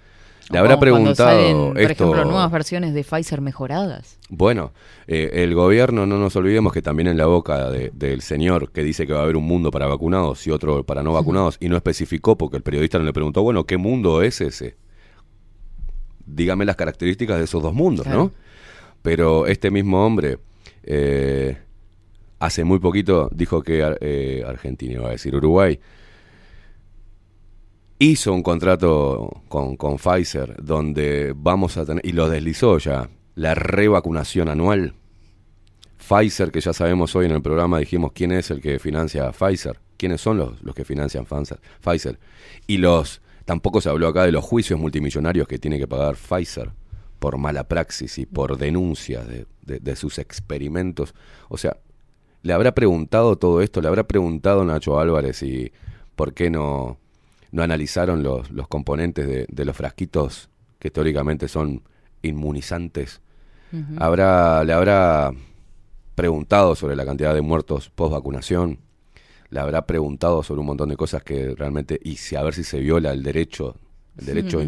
Le habrá preguntado salen, por esto. ejemplo, nuevas versiones de Pfizer mejoradas. Bueno, eh, el gobierno, no nos olvidemos que también en la boca de- del señor que dice que va a haber un mundo para vacunados y otro para no vacunados, y no especificó porque el periodista no le preguntó, bueno, ¿qué mundo es ese? Dígame las características de esos dos mundos, Claro. ¿no? Pero este mismo hombre, eh, hace muy poquito, dijo que eh, Argentina, iba a decir Uruguay, hizo un contrato con, con Pfizer donde vamos a tener, y lo deslizó ya, la revacunación anual. Pfizer, que ya sabemos hoy en el programa, dijimos quién es el que financia a Pfizer, quiénes son los, los que financian Pfizer. Y los, tampoco se habló acá de los juicios multimillonarios que tiene que pagar Pfizer por mala praxis y por denuncias de, de- de sus experimentos. O sea, le habrá preguntado todo esto, le habrá preguntado Nacho Álvarez y por qué no, no analizaron los, los componentes de, de los frasquitos que teóricamente son inmunizantes. Habrá, le habrá preguntado sobre la cantidad de muertos post vacunación, le habrá preguntado sobre un montón de cosas que realmente, y si a ver si se viola el derecho, el derecho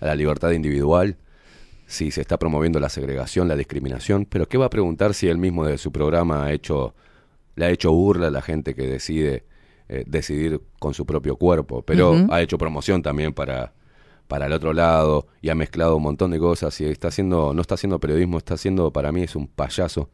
a la libertad individual, si se está promoviendo la segregación, la discriminación, pero ¿qué va a preguntar si él mismo de su programa ha hecho, le ha hecho burla a la gente que decide eh, decidir con su propio cuerpo? Pero ha hecho promoción también para, para el otro lado y ha mezclado un montón de cosas y está haciendo, no está haciendo periodismo, está haciendo, para mí es un payaso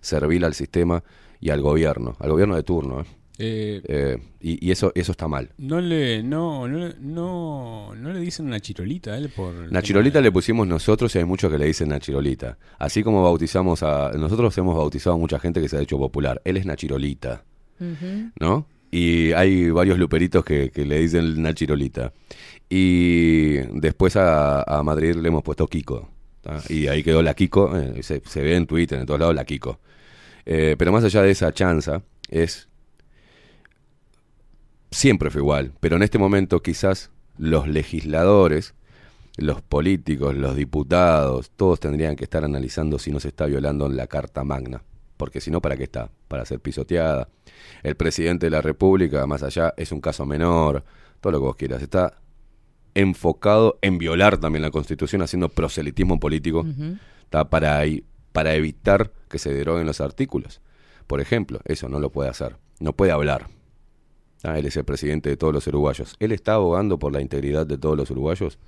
servil al sistema y al gobierno, al gobierno de turno. ¿eh? Eh, Eh, y, y eso, eso está mal. No le, no, no, le- no, no le dicen una chirolita a él por. el Nachirolita le pusimos nosotros y hay muchos que le dicen Nachirolita. Así como bautizamos a... Nosotros hemos bautizado a mucha gente que se ha hecho popular. Él es Nachirolita, ¿no? Y hay varios luperitos que, le dicen Nachirolita. Y después a, Madrid le hemos puesto Kiko. Y ahí quedó la Kiko. eh, se, se ve en Twitter, en todos lados, la Kiko. Eh, pero más allá de esa chanza, es siempre fue igual, pero en este momento quizás los legisladores, los políticos, los diputados, todos tendrían que estar analizando si no se está violando la Carta Magna, porque si no, ¿para qué está? Para ser pisoteada. El presidente de la República, más allá, es un caso menor, todo lo que vos quieras, está enfocado en violar también la Constitución, haciendo proselitismo político Ujú. ¿tá? para, ahí- para evitar que se deroguen los artículos. Por ejemplo, eso no lo puede hacer, no puede hablar. Ah, él es el presidente de todos los uruguayos. Él está abogando por la integridad de todos los uruguayos.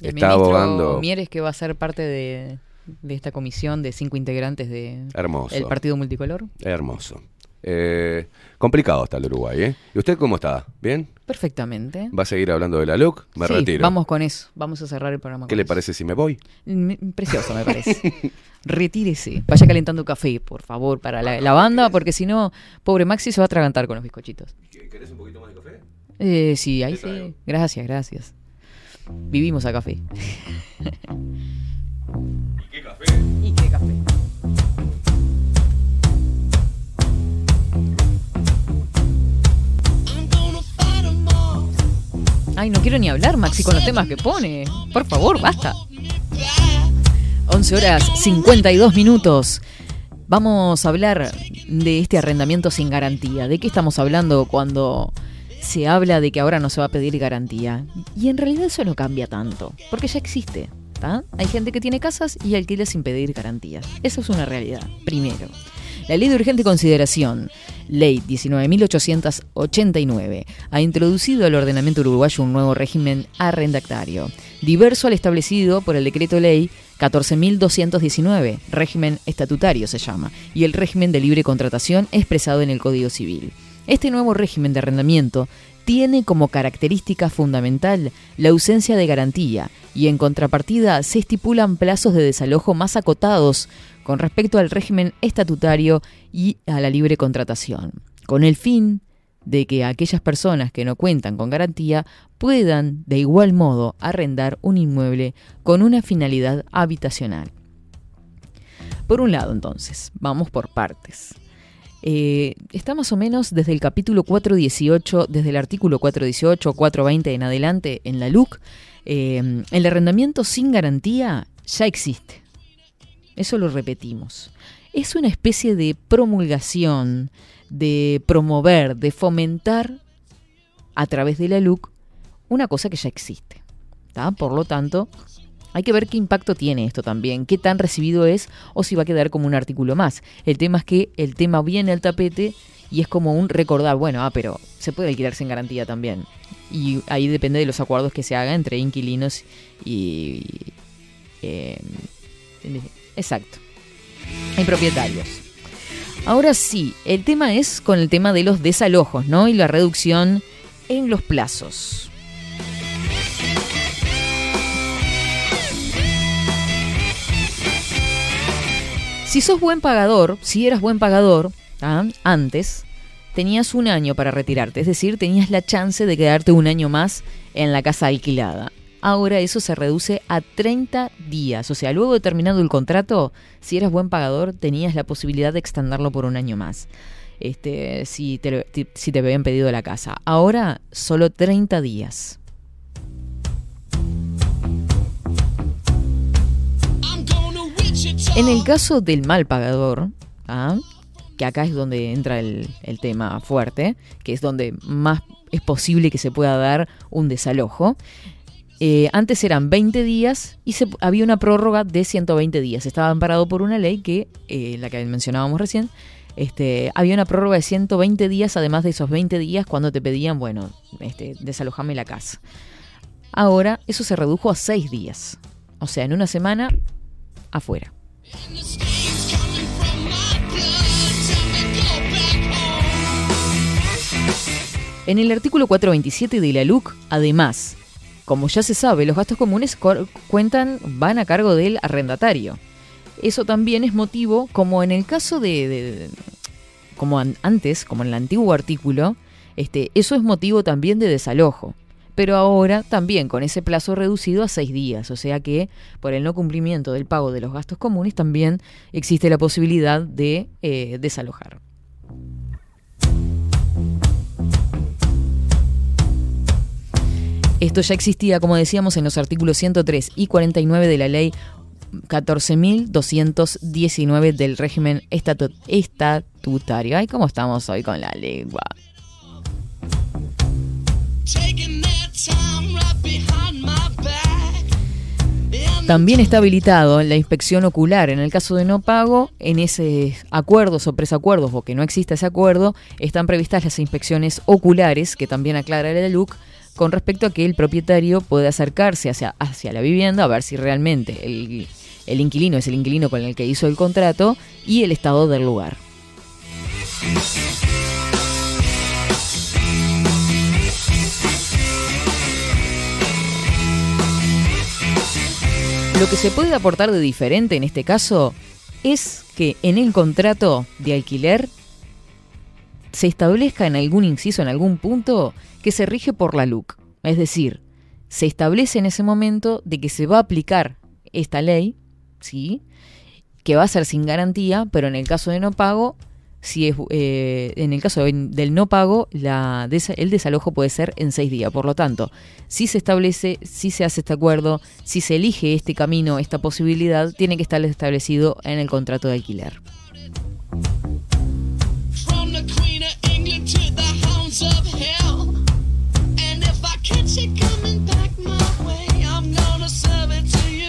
El está abogando. Mieres que va a ser parte de, de esta comisión de cinco integrantes de Hermoso. el Partido Multicolor. Hermoso. Eh, complicado está el Uruguay, ¿eh? ¿Y usted cómo está? ¿Bien? Perfectamente. ¿Va a seguir hablando de la LUC? Me Sí, retiro. Vamos con eso. Vamos a cerrar el programa. ¿Qué con le eso. parece si me voy? Mm, Precioso, me parece. Retírese. Vaya calentando café, por favor, para la, la banda, porque si no, pobre Maxi se va a atragantar con los bizcochitos. ¿Querés un poquito más de café? Eh, sí, ahí sí. Gracias, gracias. Vivimos a café. ¿Qué café? ¿Y qué café? Ay, no quiero ni hablar, Maxi, con los temas que pone. Por favor, basta. 11 horas 52 minutos. Vamos a hablar de este arrendamiento sin garantía. ¿De qué estamos hablando cuando se habla de que ahora no se va a pedir garantía? Y en realidad eso no cambia tanto, porque ya existe. ¿tá? Hay gente que tiene casas y alquila sin pedir garantías. Eso es una realidad, primero. La ley de urgente consideración, ley 19.889, ha introducido al ordenamiento uruguayo un nuevo régimen arrendatario, diverso al establecido por el decreto ley 14.219, régimen estatutario se llama, y el régimen de libre contratación expresado en el Código Civil. Este nuevo régimen de arrendamiento tiene como característica fundamental la ausencia de garantía y en contrapartida se estipulan plazos de desalojo más acotados con respecto al régimen estatutario y a la libre contratación, con el fin de que aquellas personas que no cuentan con garantía puedan de igual modo arrendar un inmueble con una finalidad habitacional. Por un lado, entonces, vamos por partes. Eh, está más o menos desde el capítulo 418, desde el artículo 418 o 420 en adelante en la LUC, eh, el arrendamiento sin garantía ya existe. Eso lo repetimos. Es una especie de promulgación, de promover, de fomentar a través de la LUC una cosa que ya existe. ¿tá? Por lo tanto, hay que ver qué impacto tiene esto también, qué tan recibido es o si va a quedar como un artículo más. El tema es que el tema viene al tapete y es como un recordar, bueno, ah, pero se puede alquilar sin garantía también. Y ahí depende de los acuerdos que se hagan entre inquilinos y... eh, exacto. Y propietarios. Ahora sí, el tema es con el tema de los desalojos, ¿no? Y la reducción en los plazos. Si sos buen pagador, si eras buen pagador ¿tá? antes, tenías un año para retirarte, es decir, tenías la chance de quedarte un año más en la casa alquilada. Ahora eso se reduce a 30 días, o sea, luego de terminado el contrato, si eras buen pagador, tenías la posibilidad de extenderlo por un año más. Este, si te, habían pedido la casa. Ahora solo 30 días. En el caso del mal pagador, ¿ah? que acá es donde entra el tema fuerte, que es donde más es posible que se pueda dar un desalojo. Eh, antes eran 20 días y había una prórroga de 120 días. Estaba amparado por una ley que, eh, la que mencionábamos recién, este, había una prórroga de 120 días, además de esos 20 días cuando te pedían, bueno, este, desalojame la casa. Ahora eso se redujo a 6 días. O sea, en una semana, afuera. En el artículo 427 de la LUC, además, como ya se sabe, los gastos comunes cuentan, van a cargo del arrendatario. Eso también es motivo, como en el caso de, de- como an- antes, como en el antiguo artículo, este, eso es motivo también de desalojo. Pero ahora también con ese plazo reducido a seis días, o sea que por el no cumplimiento del pago de los gastos comunes también existe la posibilidad de eh, desalojar. Esto ya existía, como decíamos, en los artículos 103 y 49 de la ley 14.219 del régimen estatu- estatutario. Ay, ¿cómo estamos hoy con la lengua? También está habilitado la inspección ocular en el caso de no pago. En ese acuerdos o presacuerdos o que no exista ese acuerdo, están previstas las inspecciones oculares, que también aclara la LUC, con respecto a que el propietario puede acercarse hacia, hacia la vivienda a ver si realmente el, el inquilino es el inquilino con el que hizo el contrato y el estado del lugar. Lo que se puede aportar de diferente en este caso es que en el contrato de alquiler se establezca en algún inciso, en algún punto, que se rige por la LUC. Es decir, se establece en ese momento de que se va a aplicar esta ley, ¿sí? que va a ser sin garantía, pero en el caso de no pago, si es, eh, en el caso de- del no pago, la el desalojo puede ser en seis días. Por lo tanto, si se establece, si se hace este acuerdo, si se elige este camino, esta posibilidad, tiene que estar establecido en el contrato de alquiler.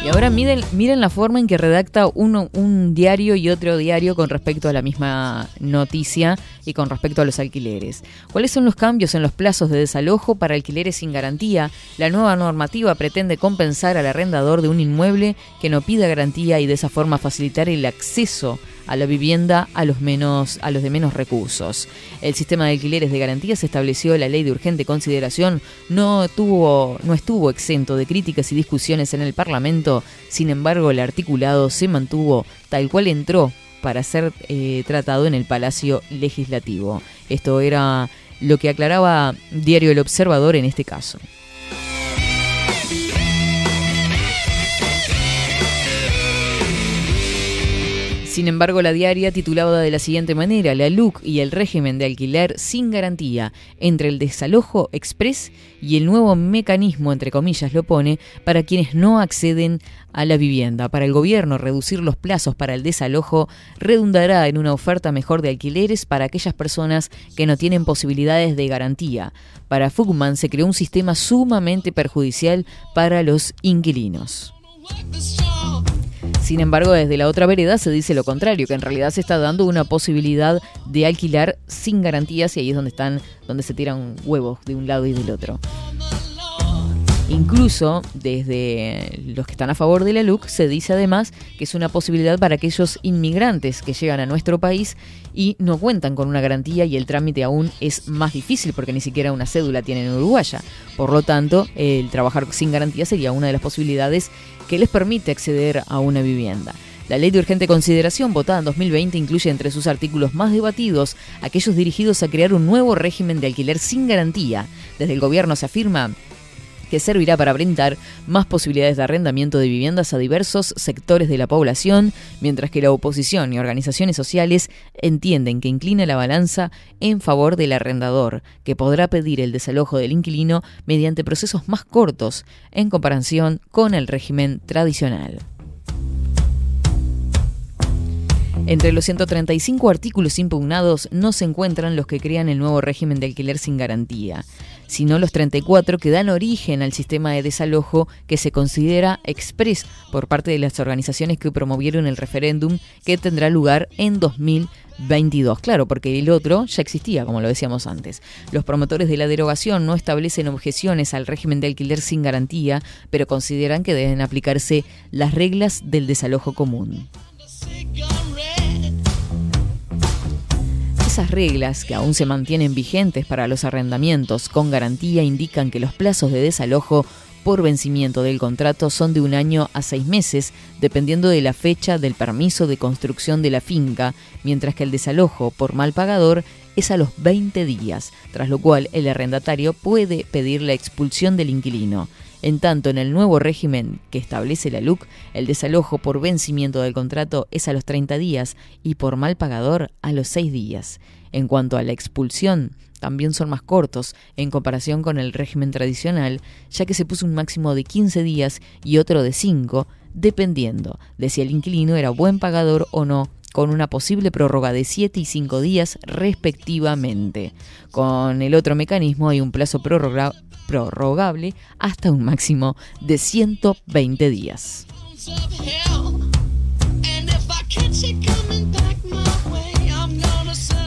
Y ahora miren, la forma en que redacta uno un diario y otro diario con respecto a la misma noticia y con respecto a los alquileres. ¿Cuáles son los cambios en los plazos de desalojo para alquileres sin garantía? La nueva normativa pretende compensar al arrendador de un inmueble que no pida garantía y de esa forma facilitar el acceso a la vivienda a los menos a los de menos recursos. El sistema de alquileres de garantía se estableció la ley de urgente consideración no tuvo no estuvo exento de críticas y discusiones en el Parlamento. Sin embargo, el articulado se mantuvo tal cual entró para ser eh, tratado en el Palacio Legislativo. Esto era lo que aclaraba Diario El Observador en este caso. Sin embargo, la diaria titulaba de la siguiente manera, la LUC y el régimen de alquiler sin garantía entre el desalojo express y el nuevo mecanismo, entre comillas lo pone, para quienes no acceden a la vivienda. Para el gobierno, reducir los plazos para el desalojo redundará en una oferta mejor de alquileres para aquellas personas que no tienen posibilidades de garantía. Para Fugman se creó un sistema sumamente perjudicial para los inquilinos. Sin embargo, desde la otra vereda se dice lo contrario, que en realidad se está dando una posibilidad de alquilar sin garantías y ahí es donde están, donde se tiran huevos de un lado y del otro. Incluso desde los que están a favor de la LUC se dice además que es una posibilidad para aquellos inmigrantes que llegan a nuestro país y no cuentan con una garantía y el trámite aún es más difícil porque ni siquiera una cédula tienen en Uruguaya. Por lo tanto, el trabajar sin garantía sería una de las posibilidades que les permite acceder a una vivienda. La ley de urgente consideración votada en 2020 incluye entre sus artículos más debatidos aquellos dirigidos a crear un nuevo régimen de alquiler sin garantía. Desde el gobierno se afirma que servirá para brindar más posibilidades de arrendamiento de viviendas a diversos sectores de la población, mientras que la oposición y organizaciones sociales entienden que inclina la balanza en favor del arrendador, que podrá pedir el desalojo del inquilino mediante procesos más cortos en comparación con el régimen tradicional. Entre los 135 artículos impugnados no se encuentran los que crean el nuevo régimen de alquiler sin garantía, sino los 34 que dan origen al sistema de desalojo que se considera express por parte de las organizaciones que promovieron el referéndum que tendrá lugar en 2022. Claro, porque el otro ya existía, como lo decíamos antes. Los promotores de la derogación no establecen objeciones al régimen de alquiler sin garantía, pero consideran que deben aplicarse las reglas del desalojo común. Esas reglas, que aún se mantienen vigentes para los arrendamientos con garantía, indican que los plazos de desalojo por vencimiento del contrato son de un año a seis meses, dependiendo de la fecha del permiso de construcción de la finca, mientras que el desalojo por mal pagador es a los 20 días, tras lo cual el arrendatario puede pedir la expulsión del inquilino. En tanto, en el nuevo régimen que establece la LUC, el desalojo por vencimiento del contrato es a los 30 días y por mal pagador a los 6 días. En cuanto a la expulsión, también son más cortos en comparación con el régimen tradicional, ya que se puso un máximo de 15 días y otro de 5, dependiendo de si el inquilino era buen pagador o no con una posible prórroga de 7 y 5 días respectivamente. Con el otro mecanismo hay un plazo prorroga- prorrogable hasta un máximo de 120 días.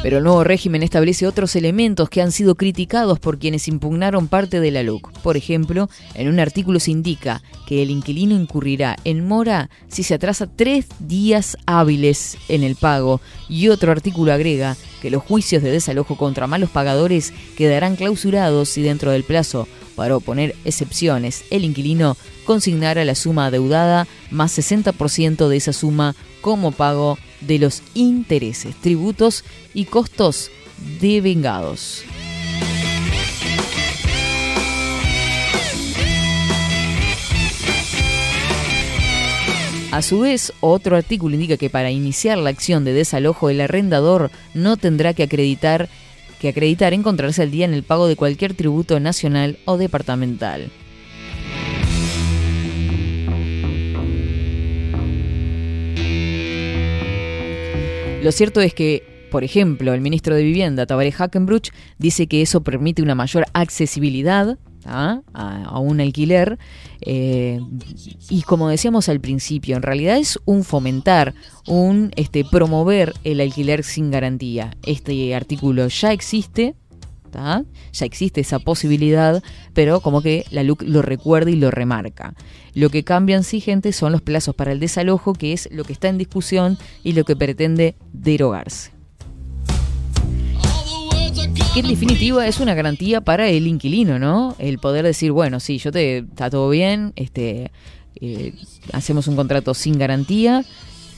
Pero el nuevo régimen establece otros elementos que han sido criticados por quienes impugnaron parte de la LUC. Por ejemplo, en un artículo se indica que el inquilino incurrirá en mora si se atrasa tres días hábiles en el pago y otro artículo agrega que los juicios de desalojo contra malos pagadores quedarán clausurados si dentro del plazo para oponer excepciones el inquilino consignara la suma adeudada más 60% de esa suma como pago de los intereses, tributos y costos devengados. A su vez, otro artículo indica que para iniciar la acción de desalojo el arrendador no tendrá que acreditar que acreditar encontrarse al día en el pago de cualquier tributo nacional o departamental. Lo cierto es que, por ejemplo, el ministro de Vivienda, Tabaré Hackenbruch, dice que eso permite una mayor accesibilidad ¿ah? a, a un alquiler. eh, y como decíamos al principio, en realidad es un fomentar, un este, promover el alquiler sin garantía. Este artículo ya existe. Ya existe esa posibilidad, pero como que la LUC lo recuerda y lo remarca. Lo que cambian, sí, gente, son los plazos para el desalojo, que es lo que está en discusión y lo que pretende derogarse. Que en definitiva es una garantía para el inquilino, ¿no? El poder decir, bueno, sí, yo te está todo bien, este, eh, hacemos un contrato sin garantía,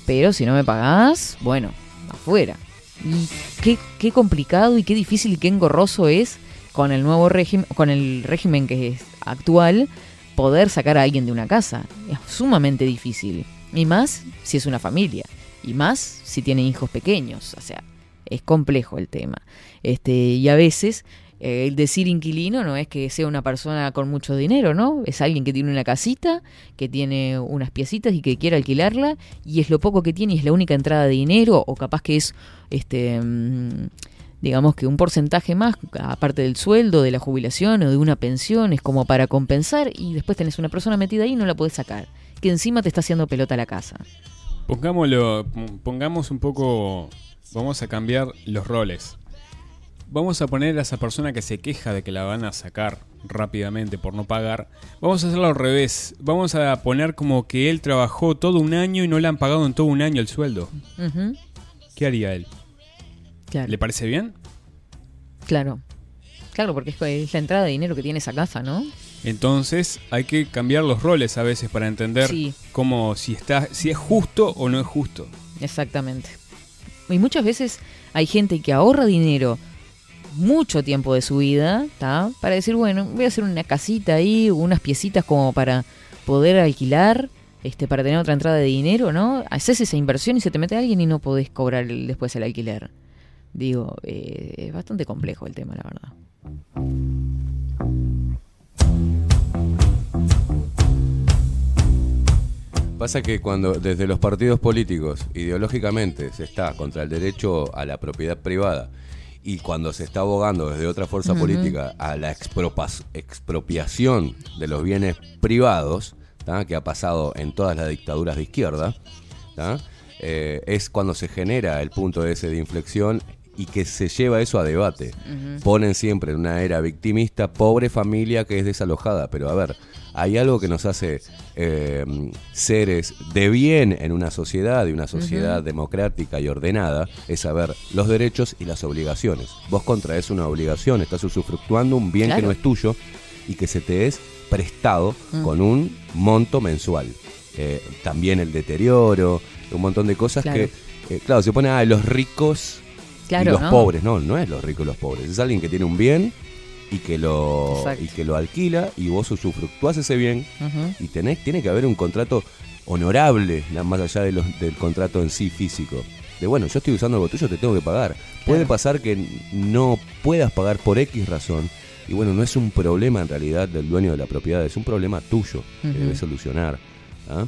pero si no me pagás, bueno, afuera. Y qué, qué complicado y qué difícil y qué engorroso es con el nuevo régimen, con el régimen que es actual, poder sacar a alguien de una casa. Es sumamente difícil. Y más si es una familia. Y más si tiene hijos pequeños. O sea, es complejo el tema. Este, y a veces eh, el decir inquilino no es que sea una persona con mucho dinero, ¿no? Es alguien que tiene una casita, que tiene unas piecitas y que quiere alquilarla y es lo poco que tiene y es la única entrada de dinero o capaz que es este mm, digamos que un porcentaje más aparte del sueldo, de la jubilación o de una pensión es como para compensar y después tenés una persona metida ahí y no la podés sacar, que encima te está haciendo pelota la casa. Pongámoslo, pongamos un poco, vamos a cambiar los roles. Vamos a poner a esa persona que se queja de que la van a sacar rápidamente por no pagar. Vamos a hacerlo al revés. Vamos a poner como que él trabajó todo un año y no le han pagado en todo un año el sueldo. ¿Qué haría él? Claro. ¿Le parece bien? Claro. Claro, porque es- es la entrada de dinero que tiene esa casa, ¿no? Entonces hay que cambiar los roles a veces para entender Sí. cómo si está si es justo o no es justo. Exactamente. Y muchas veces hay gente que ahorra dinero mucho tiempo de su vida, ¿tá? Para decir, bueno, voy a hacer una casita ahí, unas piecitas como para poder alquilar, este, para tener otra entrada de dinero, ¿no? Haces esa inversión y se te mete alguien y no podés cobrar después el alquiler. Digo, eh, es bastante complejo el tema, la verdad. Pasa que cuando desde los partidos políticos ideológicamente se está contra el derecho a la propiedad privada y cuando se está abogando desde otra fuerza política a la expropiación de los bienes privados, ¿tá? que ha pasado en todas las dictaduras de izquierda. Eh, es cuando se genera el punto ese de inflexión y que se lleva eso a debate. Ponen siempre en una era victimista, pobre familia que es desalojada, pero a ver, hay algo que nos hace eh, seres de bien en una sociedad, y una sociedad democrática y ordenada, es saber los derechos y las obligaciones. Vos contraes una obligación, estás usufructuando un bien que no es tuyo y que se te es prestado Mm. con un monto mensual. Eh, también el deterioro, un montón de cosas Claro. que, eh, claro, se pone a los ricos Claro, y los ¿no? pobres. No, no es los ricos y los pobres. Es alguien que tiene un bien y que lo, Exacto. y que lo alquila y vos usufructuás ese bien y tenés, tiene que haber un contrato honorable, más allá de los, del contrato en sí físico. De bueno, yo estoy usando algo tuyo, te tengo que pagar. Puede pasar que no puedas pagar por X razón. Y bueno, no es un problema en realidad del dueño de la propiedad, es un problema tuyo que Ujú. debes solucionar. ¿ah?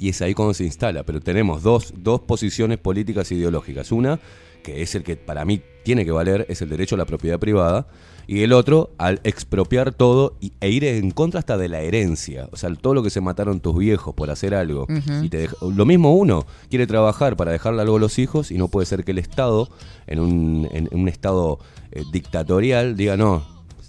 Y es ahí cuando se instala. Pero tenemos dos, dos posiciones políticas e ideológicas. Una, que es el que para mí tiene que valer, es el derecho a la propiedad privada. Y el otro, al expropiar todo y, e ir en contra hasta de la herencia. O sea, todo lo que se mataron tus viejos por hacer algo. Y te dej- lo mismo uno quiere trabajar para dejarle algo a los hijos y no puede ser que el Estado, en un, en un Estado eh, dictatorial, diga no.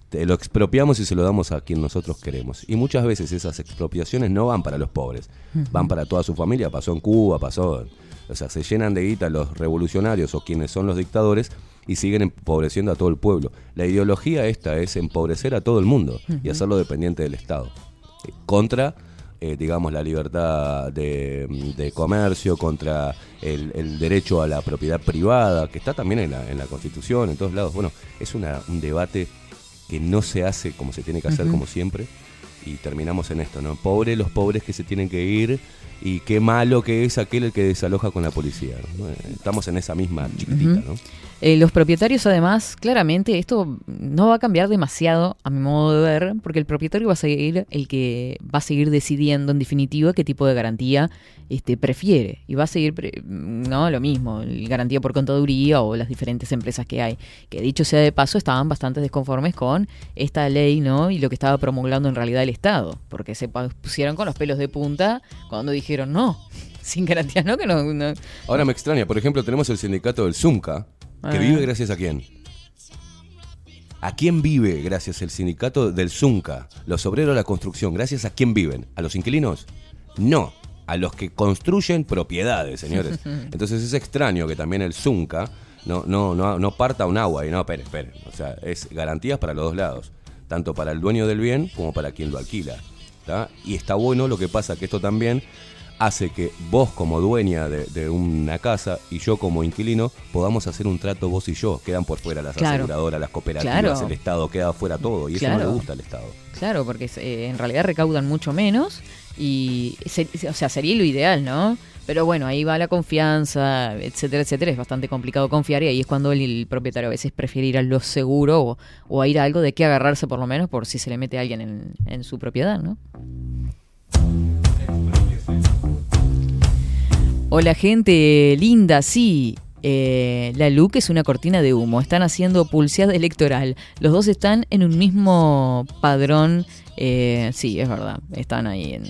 te lo expropiamos y se lo damos a quien nosotros queremos. Y muchas veces esas expropiaciones no van para los pobres, van para toda su familia. Pasó en Cuba, pasó. O sea, se llenan de guita los revolucionarios o quienes son los dictadores y siguen empobreciendo a todo el pueblo. La ideología esta es empobrecer a todo el mundo y hacerlo dependiente del Estado. Eh, Contra, eh, digamos, la libertad de, de comercio, contra el, el derecho a la propiedad privada, que está también en la, en la Constitución, en todos lados. Bueno, es una- un debate que no se hace como se tiene que hacer, como siempre. Y terminamos en esto, ¿no? Pobre los pobres que se tienen que ir y qué malo que es aquel el que desaloja con la policía. Estamos en esa misma chiquitita. ¿no? Eh, los propietarios, además, claramente, esto no va a cambiar demasiado a mi modo de ver, porque el propietario va a seguir el que va a seguir decidiendo, en definitiva, qué tipo de garantía este, prefiere. Y va a seguir, no, lo mismo, el garantía por contaduría o las diferentes empresas que hay. Que dicho sea de paso, estaban bastante desconformes con esta ley, ¿no? Y lo que estaba promulgando en realidad el Estado, porque se pusieron con los pelos de punta cuando dijeron no. Sin garantía, ¿no? Que no, no- Ahora me extraña, por ejemplo, tenemos el sindicato del Zunca, que vive gracias a quién. ¿A quién vive gracias el sindicato del Zunca? Los obreros de la construcción, ¿gracias a quién viven? ¿A los inquilinos? No, a los que construyen propiedades, señores. Entonces es extraño que también el Zunca no, no, no, no parta un agua y no, espere, espere. O sea, es garantías para los dos lados, tanto para el dueño del bien como para quien lo alquila. ¿tá? Y está bueno lo que pasa, que esto también hace que vos como dueña de, de una casa y yo como inquilino podamos hacer un trato vos y yo. Quedan por fuera las Claro. aseguradoras, las cooperativas, Claro. el Estado, queda fuera todo. Y eso no le gusta al Estado. Claro, porque eh, en realidad recaudan mucho menos y, se- o sea, sería lo ideal, ¿no? Pero bueno, ahí va la confianza, etcétera, etcétera. Es bastante complicado confiar y ahí es cuando el, el propietario a veces prefiere ir a lo seguro o, o a ir a algo de qué agarrarse por lo menos por si se le mete a alguien en, en su propiedad, ¿no? Hola gente linda, sí. eh, la LUC es una cortina de humo. Están haciendo pulseada electoral. Los dos están en un mismo padrón. eh, sí, es verdad. Están ahí en,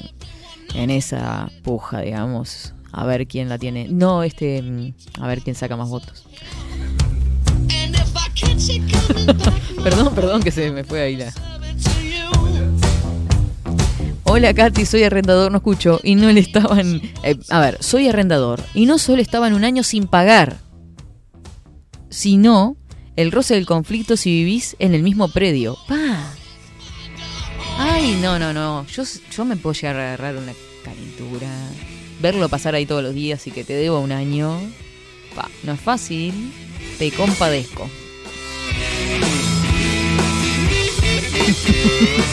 en esa puja, digamos. A ver quién la tiene. No, este. mm, A ver quién saca más votos. perdón, perdón que se me fue ahí la. Hola Katy, soy arrendador, no escucho. Y no le estaban. eh, a ver, soy arrendador. Y no solo estaban un año sin pagar, sino el roce del conflicto si vivís en el mismo predio. ¡Pa! Ay, no, no, no. Yo, yo me puedo llegar a agarrar una calentura. Verlo pasar ahí todos los días y que te debo un año. Pa, no es fácil. Te compadezco.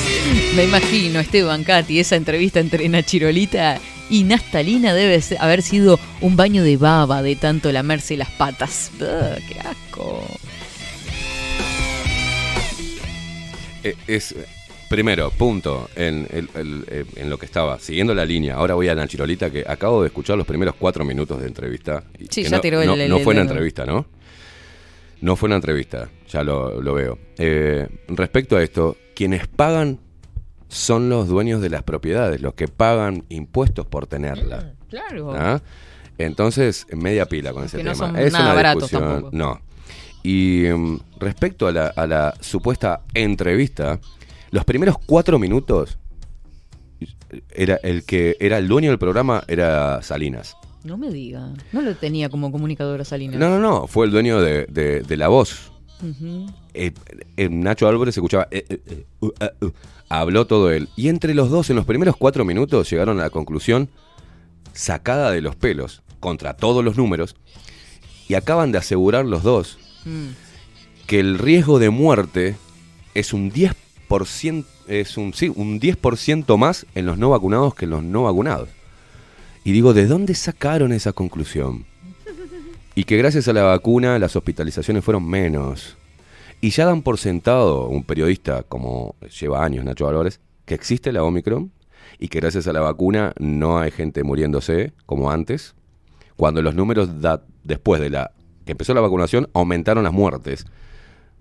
Me imagino, Esteban, Katy, esa entrevista entre Nachirolita y Nastalina debe haber sido un baño de baba de tanto lamerse las patas. Ugh, ¡Qué asco! Eh, Es, primero, punto, en, el- el- eh, en lo que estaba, siguiendo la línea. Ahora voy a Nachirolita, que acabo de escuchar los primeros cuatro minutos de entrevista. Sí, ya no, tiró el- no- el- no fue una entrevista, ¿no? No fue una entrevista, ya lo, lo veo. Eh, respecto a esto, quienes pagan son los dueños de las propiedades, los que pagan impuestos por tenerlas. Claro. ¿Ah? Entonces, media pila con ese Que no tema. son es nada una discusión. tampoco. No. Y mm, respecto a la, a la supuesta entrevista, los primeros cuatro minutos era el que era el dueño del programa era Salinas. No me diga. No lo tenía como comunicadora Salinas. No, no, no, fue el dueño de, de- de la voz. Eh, eh, Nacho Álvarez escuchaba, eh, uh, ah, uh. Habló todo él. Y entre los dos, en los primeros cuatro minutos, llegaron a la conclusión, sacada de los pelos, contra todos los números, y acaban de asegurar los dos Mm. que el riesgo de muerte es un 10%, es un, sí, un 10% más en los no vacunados que en los no vacunados. Y digo, ¿de dónde sacaron esa conclusión? Y que gracias a la vacuna las hospitalizaciones fueron menos. Y ya dan por sentado un periodista como lleva años Nacho Valores, que existe la Omicron y que gracias a la vacuna no hay gente muriéndose como antes, cuando los números da- después de la que empezó la vacunación aumentaron las muertes.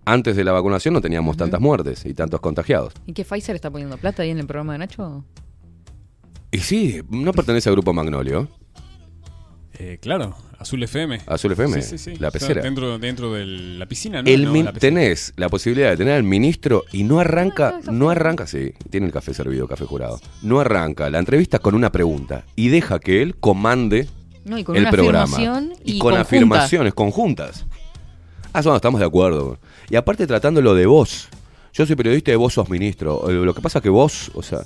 Antes de la vacunación no teníamos tantas muertes y tantos contagiados. ¿Y qué Pfizer está poniendo plata ahí en el programa de Nacho? Y sí, no pertenece al grupo Magnolio. Eh, claro, Azul FM. Azul FM, Sí, sí, sí. la O sea, pecera. dentro, dentro de la piscina, ¿no? El No, min- la tenés la posibilidad de tener al ministro y no arranca, no arranca, sí, tiene el café servido, café jurado. No arranca la entrevista con una pregunta y deja que él comande No, y con el una programa. afirmación y, con conjunta. afirmaciones conjuntas. Ah, bueno, estamos de acuerdo. Y aparte tratándolo de vos. Yo soy periodista y vos sos ministro. Eh, Lo que pasa que vos, o sea,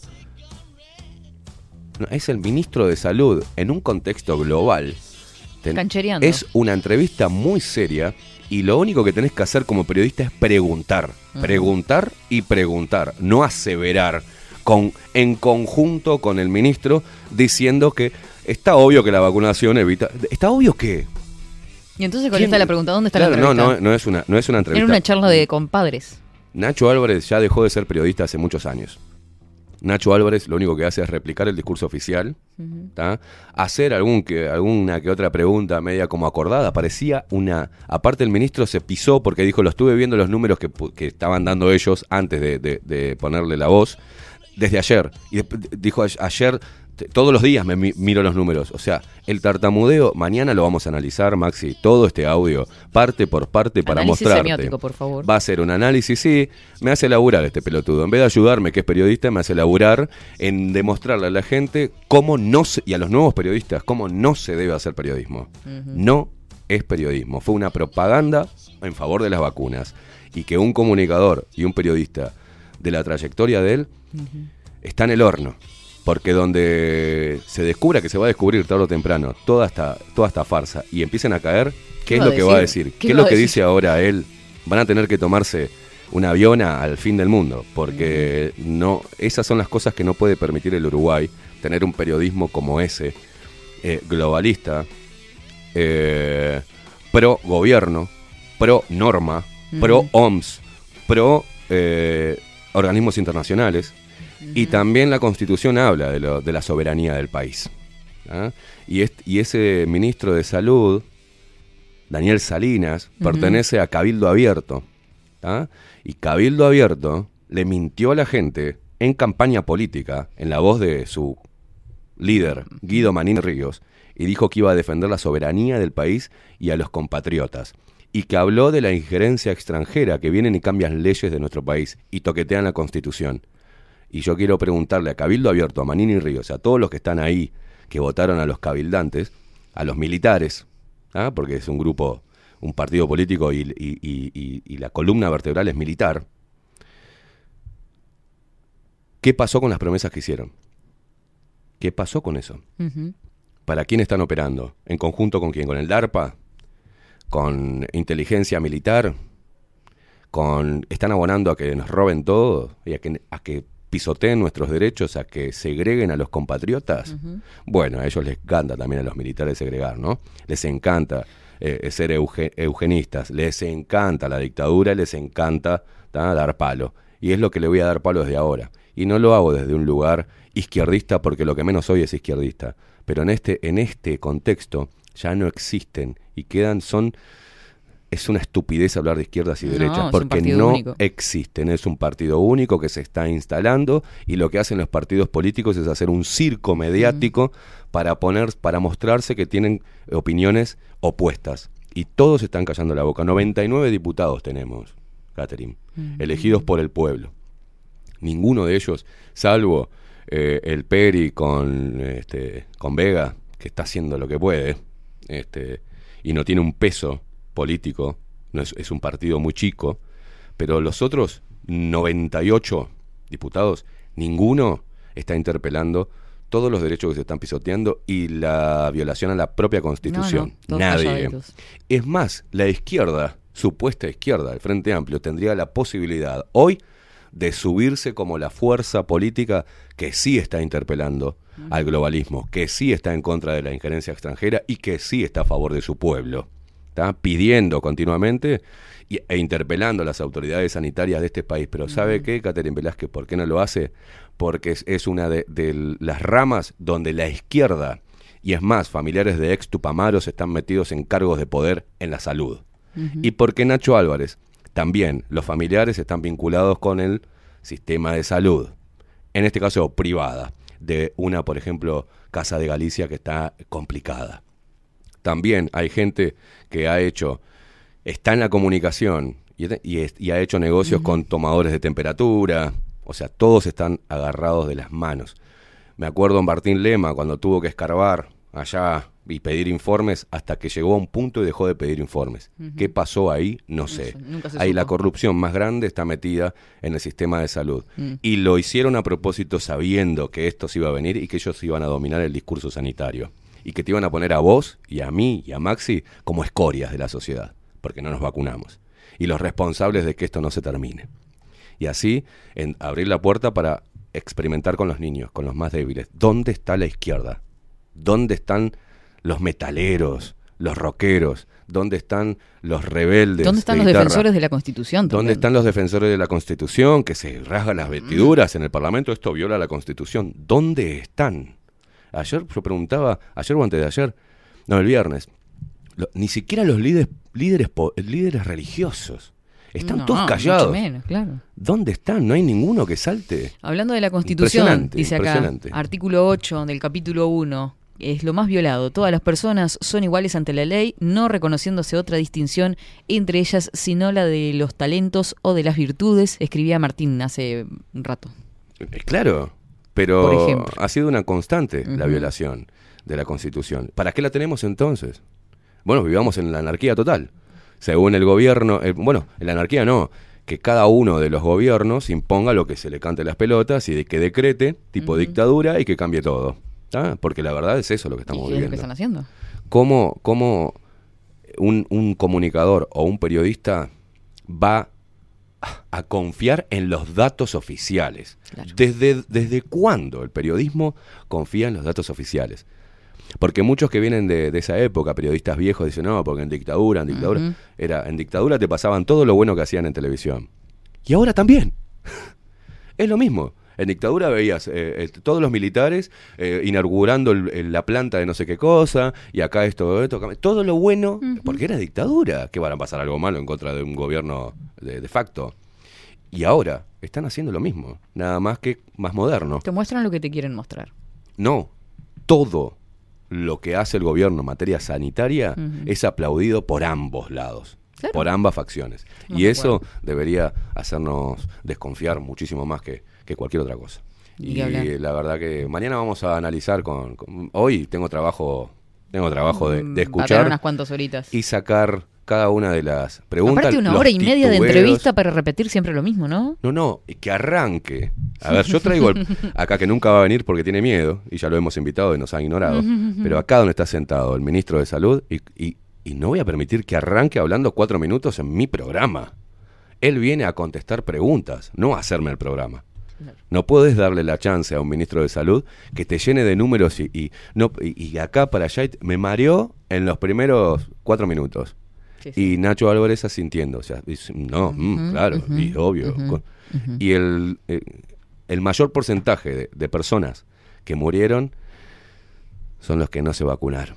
no, es el ministro de salud en un contexto global. Canchereando. Es una entrevista muy seria y lo único que tenés que hacer como periodista es preguntar. Preguntar y preguntar, no aseverar con, en conjunto con el ministro diciendo que está obvio que la vacunación evita... ¿Está obvio qué? Y entonces con ¿Quién- esta la pregunta, ¿dónde está Claro, la no, entrevista? no, no es una, no es una entrevista. Era una charla de compadres. Nacho Álvarez ya dejó de ser periodista hace muchos años. Nacho Álvarez lo único que hace es replicar el discurso oficial, hacer algún que, alguna que otra pregunta media como acordada. Parecía una... Aparte el ministro se pisó porque dijo, lo estuve viendo los números que, que estaban dando ellos antes de, de- ponerle la voz, desde ayer. Y dijo ayer, todos los días me mi- miro los números. O sea, el tartamudeo, mañana lo vamos a analizar, Maxi, todo este audio, parte por parte para Análisis mostrarte. semiótico, por favor. Va a ser un análisis, sí. Me hace laburar este pelotudo. En vez de ayudarme, que es periodista, me hace laburar en demostrarle a la gente cómo no se, y a los nuevos periodistas, cómo no se debe hacer periodismo. No es periodismo. Fue una propaganda en favor de las vacunas. Y que un comunicador y un periodista de la trayectoria de él está en el horno. Porque donde se descubra que se va a descubrir tarde o temprano toda esta, toda esta farsa y empiecen a caer, ¿qué, es lo que va a decir? ¿Qué ¿Qué, es lo que dice ahora él? Van a tener que tomarse un avión a- al fin del mundo, porque no, esas son las cosas que no puede permitir el Uruguay, tener un periodismo como ese, eh, globalista, eh, pro gobierno, pro norma, pro Ujú. OMS, pro eh, organismos internacionales. Y también la constitución habla de, lo- de la soberanía del país. ¿ah? Y, ese ministro de salud, Daniel Salinas, pertenece a Cabildo Abierto. ¿ah? Y Cabildo Abierto le mintió a la gente en campaña política, en la voz de su líder, Guido Manín Ríos, y dijo que iba a defender la soberanía del país y a los compatriotas. Y que habló de la injerencia extranjera que vienen y cambian leyes de nuestro país y toquetean la constitución. Y yo quiero preguntarle a Cabildo Abierto, a Manini Ríos, a todos los que están ahí, que votaron a los cabildantes, a los militares, ¿ah? porque es un grupo, un partido político y, y- y- la columna vertebral es militar. ¿Qué pasó con las promesas que hicieron? ¿Qué pasó con eso? ¿Para quién están operando? ¿En conjunto con quién? ¿Con el DARPA? ¿Con inteligencia militar? ¿Con están abonando a que nos roben todo? ¿Y a que, a que pisoteen nuestros derechos? ¿A que segreguen a los compatriotas? Bueno, a ellos les encanta también a los militares segregar, ¿no? Les encanta eh, ser euge- eugenistas, les encanta la dictadura, les encanta ¿tá? dar palo. Y es lo que le voy a dar palo desde ahora. Y no lo hago desde un lugar izquierdista porque lo que menos soy es izquierdista. Pero en este, en este contexto ya no existen y quedan, son... Es una estupidez hablar de izquierdas y derechas porque no único. existen. Es un partido único que se está instalando y lo que hacen los partidos políticos es hacer un circo mediático para poner, para mostrarse que tienen opiniones opuestas. Y todos están callando la boca. 99 diputados tenemos, Catherine, elegidos por el pueblo. Ninguno de ellos, salvo eh, el Peri con, este, con Vega, que está haciendo lo que puede, este, y no tiene un peso político, no es, es un partido muy chico, pero los otros 98 diputados, ninguno está interpelando todos los derechos que se están pisoteando y la violación a la propia constitución. Nadie. calladitos. Es más, la izquierda, supuesta izquierda, el Frente Amplio, tendría la posibilidad hoy de subirse como la fuerza política que sí está interpelando al globalismo, que sí está en contra de la injerencia extranjera y que sí está a favor de su pueblo. Está pidiendo continuamente y- e interpelando a las autoridades sanitarias de este país. Pero ¿sabe qué, Catherine Velázquez? ¿Por qué no lo hace? Porque es, es una de, de las ramas donde la izquierda, y es más, familiares de ex Tupamaros están metidos en cargos de poder en la salud. Y porque Nacho Álvarez, también los familiares están vinculados con el sistema de salud, en este caso privada, de una, por ejemplo, Casa de Galicia que está complicada. También hay gente que ha hecho, está en la comunicación y, y es- y ha hecho negocios con tomadores de temperatura, o sea, todos están agarrados de las manos. Me acuerdo en Martín Lema cuando tuvo que escarbar allá y pedir informes hasta que llegó a un punto y dejó de pedir informes. ¿Qué pasó ahí? No, sé. ahí la corrupción más grande está metida en el sistema de salud. Mm. Y lo hicieron a propósito sabiendo que esto se iba a venir y que ellos iban a dominar el discurso sanitario. Y que te iban a poner a vos y a mí y a Maxi como escorias de la sociedad, porque no nos vacunamos. Y los responsables de que esto no se termine. Y así en abrir la puerta para experimentar con los niños, con los más débiles. ¿Dónde está la izquierda? ¿Dónde están los metaleros, los rockeros? ¿Dónde están los rebeldes? ¿Dónde están de los guitarra? defensores de la Constitución? ¿Dónde también? están los defensores de la Constitución que se rasgan las vestiduras en el Parlamento? Esto viola la Constitución. ¿Dónde están? Ayer yo preguntaba, ayer o antes de ayer, no, el viernes, lo- ni siquiera los líderes, líderes, líderes religiosos. Están No, todos mucho callados. menos, claro. ¿Dónde están? No hay ninguno que salte. Hablando de la Constitución, Impresionante, dice acá, artículo 8 del capítulo 1, es lo más violado. Todas las personas son iguales ante la ley, no reconociéndose otra distinción entre ellas, sino la de los talentos o de las virtudes, escribía Martín hace un rato. Eh, Claro, pero ha sido una constante la violación de la Constitución. ¿Para qué la tenemos entonces? Bueno, vivamos en la anarquía total. Según el gobierno, eh, bueno, en la anarquía no, que cada uno de los gobiernos imponga lo que se le cante las pelotas y de que decrete, tipo dictadura, y que cambie todo. ¿tá? Porque la verdad es eso lo que estamos ¿Y es lo que viviendo. están haciendo? ¿Cómo, cómo un, un comunicador o un periodista va a confiar en los datos oficiales? ¿Desde, ¿Desde cuándo el periodismo confía en los datos oficiales? Porque muchos que vienen de, de esa época, periodistas viejos, dicen, no, porque en dictadura, en dictadura, era, en dictadura te pasaban todo lo bueno que hacían en televisión. Y ahora también. es lo mismo. En dictadura veías eh, eh, todos los militares eh, inaugurando el- el- la planta de no sé qué cosa, y acá esto, esto, todo lo bueno, porque era dictadura, que van a pasar algo malo en contra de un gobierno de, de facto. Y ahora están haciendo lo mismo, nada más que más moderno. Te muestran lo que te quieren mostrar. No, todo lo que hace el gobierno en materia sanitaria es aplaudido por ambos lados, Claro. por ambas facciones. Y eso debería hacernos desconfiar muchísimo más que, que cualquier otra cosa. Y la verdad que mañana vamos a analizar con, con- hoy tengo trabajo tengo trabajo de, de Mm, escuchar unas cuantas horitas. y sacar cada una de las preguntas. Aparte una hora y media de entrevista para repetir siempre lo mismo, ¿no? No, no, que arranque. A ver, yo traigo el- acá que nunca va a venir porque tiene miedo, y ya lo hemos invitado y nos ha ignorado, pero acá donde está sentado el ministro de Salud, y, y- y no voy a permitir que arranque hablando cuatro minutos en mi programa. Él viene a contestar preguntas, no a hacerme el programa. No puedes darle la chance a un ministro de salud que te llene de números y, y no y, y acá para allá me mareó en los primeros cuatro minutos. Y Nacho Álvarez asintiendo, o sea, dice, no, mm, claro, y obvio. Y el, eh, el mayor porcentaje de, de personas que murieron son los que no se vacunaron.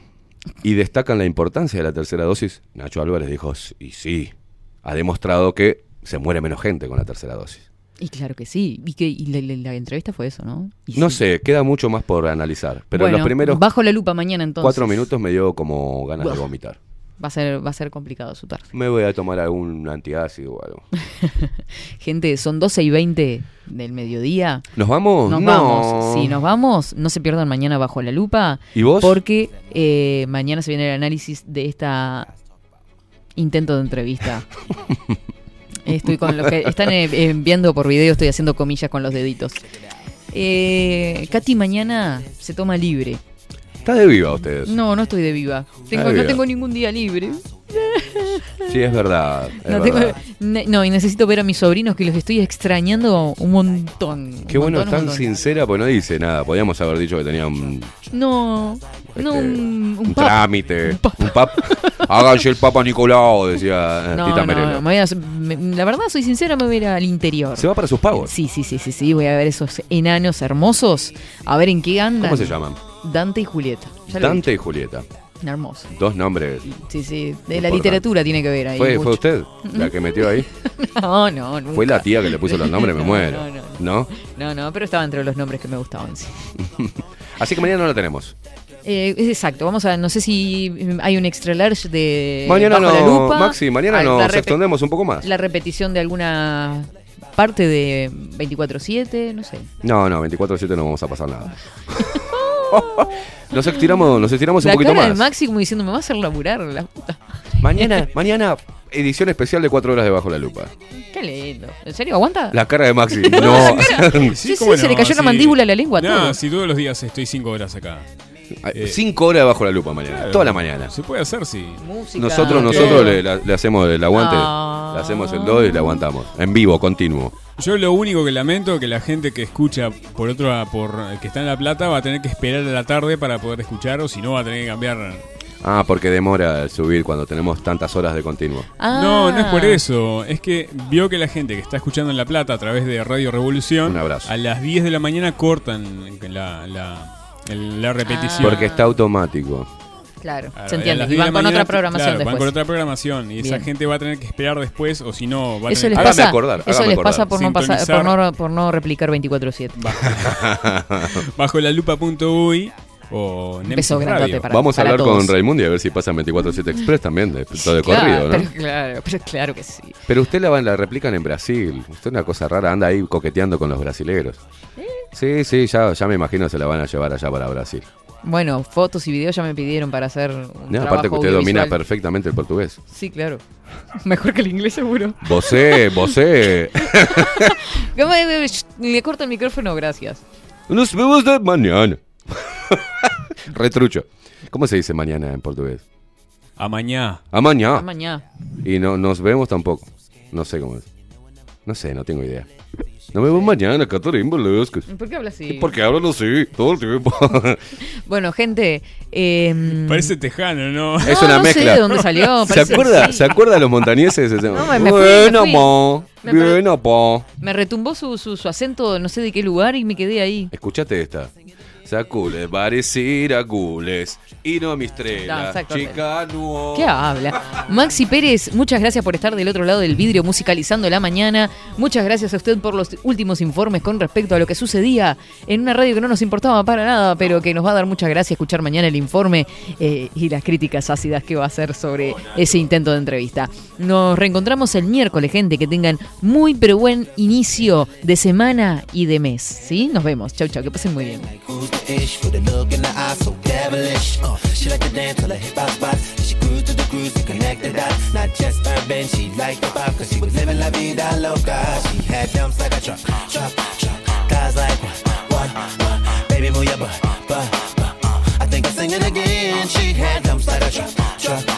Y destacan la importancia de la tercera dosis. Nacho Álvarez dijo, y sí, ha demostrado que se muere menos gente con la tercera dosis. Y claro que sí. Y, que, y la, entrevista fue eso, ¿no? Y No sí. sé, queda mucho más por analizar. Pero Bueno, los primeros bajo la lupa mañana entonces. cuatro minutos me dio como ganas de vomitar. Va a ser, va a ser complicado su tarde. Me voy a tomar algún antiácido o algo. Gente, son 12 y 20 del mediodía. ¿Nos vamos? Nos No. vamos. Si nos vamos, no se pierdan mañana bajo la lupa. ¿Y vos? Porque eh, mañana se viene el análisis de esta intento de entrevista. Estoy con los que están eh, enviando por video, estoy haciendo comillas con los deditos. Eh, Katy mañana se toma libre. Está de viva ustedes. No, no estoy de viva. Tengo, de no viva. tengo ningún día libre. Sí, es verdad. es No, verdad. no, y necesito ver a mis sobrinos que los estoy extrañando un montón. Qué un bueno, montón, tan montón. sincera, pues no dice nada. Podríamos haber dicho que tenía un, No, no, este, un, un un pap. trámite, un pap. Háganse el Papa Nicolau, decía eh, No, Tita no, Merelo. me voy a- me- la verdad, soy sincera, me voy a ir al interior. ¿Se va para sus pagos? Sí, sí, sí, sí, sí. Voy a ver esos enanos hermosos. A ver en qué andan. ¿Cómo se llaman? Dante y Julieta. Ya Dante y Julieta. Hermoso. Dos nombres. Sí, sí. De la literatura tiene que ver ahí. ¿Fue. ¿Fue usted la que metió ahí? No, no, nunca. ¿Fue la tía que le puso los nombres? Me No, muero. no, no. ¿No? No, no, pero estaba entre los nombres que me gustaban, sí. Así que mañana no la tenemos. Eh, es exacto, vamos a, no sé si mm, hay un extra large de mañana Bajo no, la lupa. Maxi, mañana Ah, nos extendemos un poco más. La repetición de alguna parte de 24-7, no sé. No, no, 24-7 no vamos a pasar nada. nos estiramos, nos estiramos un la poquito cara de más. Maxi como diciendo, me va a hacer laburar la puta. Mañana, mañana, edición especial de 4 horas de Bajo la Lupa. Qué lindo. ¿En serio aguanta? La cara de Maxi. No. Sí, sí, se le cayó la mandíbula a la lengua, No, todo. si todos los días estoy cinco horas acá. 5 horas de Bajo la Lupa mañana. Claro. Toda la mañana. Se puede hacer, sí. Nosotros, nosotros le hacemos el aguante. Ah. Le hacemos el do y le aguantamos. En vivo, continuo. Yo lo único que lamento es que la gente que escucha por otro por que está en La Plata va a tener que esperar a la tarde para poder escuchar o si no va a tener que cambiar. Ah, porque demora el subir cuando tenemos tantas horas de continuo. Ah. No, no es por eso. Es que vio que la gente que está escuchando en La Plata a través de Radio Revolución a las 10 de la mañana cortan la, la repetición. Porque está automático. Claro, A- se entiende. Y 10 de van con mañana, otra programación claro, después. Van con otra programación y esa Bien. gente va a tener que esperar después o si no va a Eso tener les acordar, eso les acordar. pasa por no, pasar, por, no, por no replicar 24-7. bajo la lupa.uy o beso grandote para- Vamos a hablar todos. con Raimundi a ver si pasa en 24-7 Express también, de, todo de Claro, corrido, ¿no? pero claro, pero claro que sí. Pero usted la, va- la replican en Brasil. Usted es una cosa rara, anda ahí coqueteando con los brasileros. Sí, sí, ya, ya me imagino se la van a llevar allá para Brasil. Bueno, fotos y videos ya me pidieron para hacer un No, trabajo aparte que usted domina perfectamente el portugués. Sí, claro. Mejor que el inglés seguro. Vosé, vosé. ¿Cómo es? Le corto el micrófono, gracias. Nos vemos de mañana. Retrucho. ¿Cómo se dice mañana en portugués? A mañana. A mañana. A mañana. Y no nos vemos tampoco. No sé cómo es. No sé, no tengo idea. Nos vemos mañana, Catarina Velasquez. ¿Por qué habla así? Porque hablo así todo el tiempo. Bueno, gente. eh, Parece tejano, ¿no? es No, una no sé mezcla. de dónde salió, ¿Se parece- acuerda, sí. ¿Se acuerda de los montañeses? Ese- No, me- me fui, bueno, me fui. Me po. Me retumbó su, su, su acento, no sé de qué lugar, y me quedé ahí. Escuchate esta. Sacule, parecer a gules y no a mi No, estrella. exacto. Chica, no. ¿Qué habla? Maxi Pérez, muchas gracias por estar del otro lado del vidrio musicalizando la mañana. Muchas gracias a usted por los últimos informes con respecto a lo que sucedía en una radio que no nos importaba para nada, pero que nos va a dar muchas gracias escuchar mañana el informe eh, y las críticas ácidas que va a hacer sobre ese intento de entrevista. Nos reencontramos el miércoles, gente. Que tengan muy pero buen inicio de semana y de mes. ¿Sí? Nos vemos. Chau, chau. Que pasen muy bien. The ish with a look in the eye so devilish? Uh, she like to dance till her hip hop spot. She cruise to the cruise to connect the dots. Not just urban, she liked the pop cause she was living la vida loca. She had dumps like a truck, truck, truck. Guys like what, what, what? Baby, move your butt, butt, butt. Uh, I think I'm singing again. She had dumps like a truck, truck.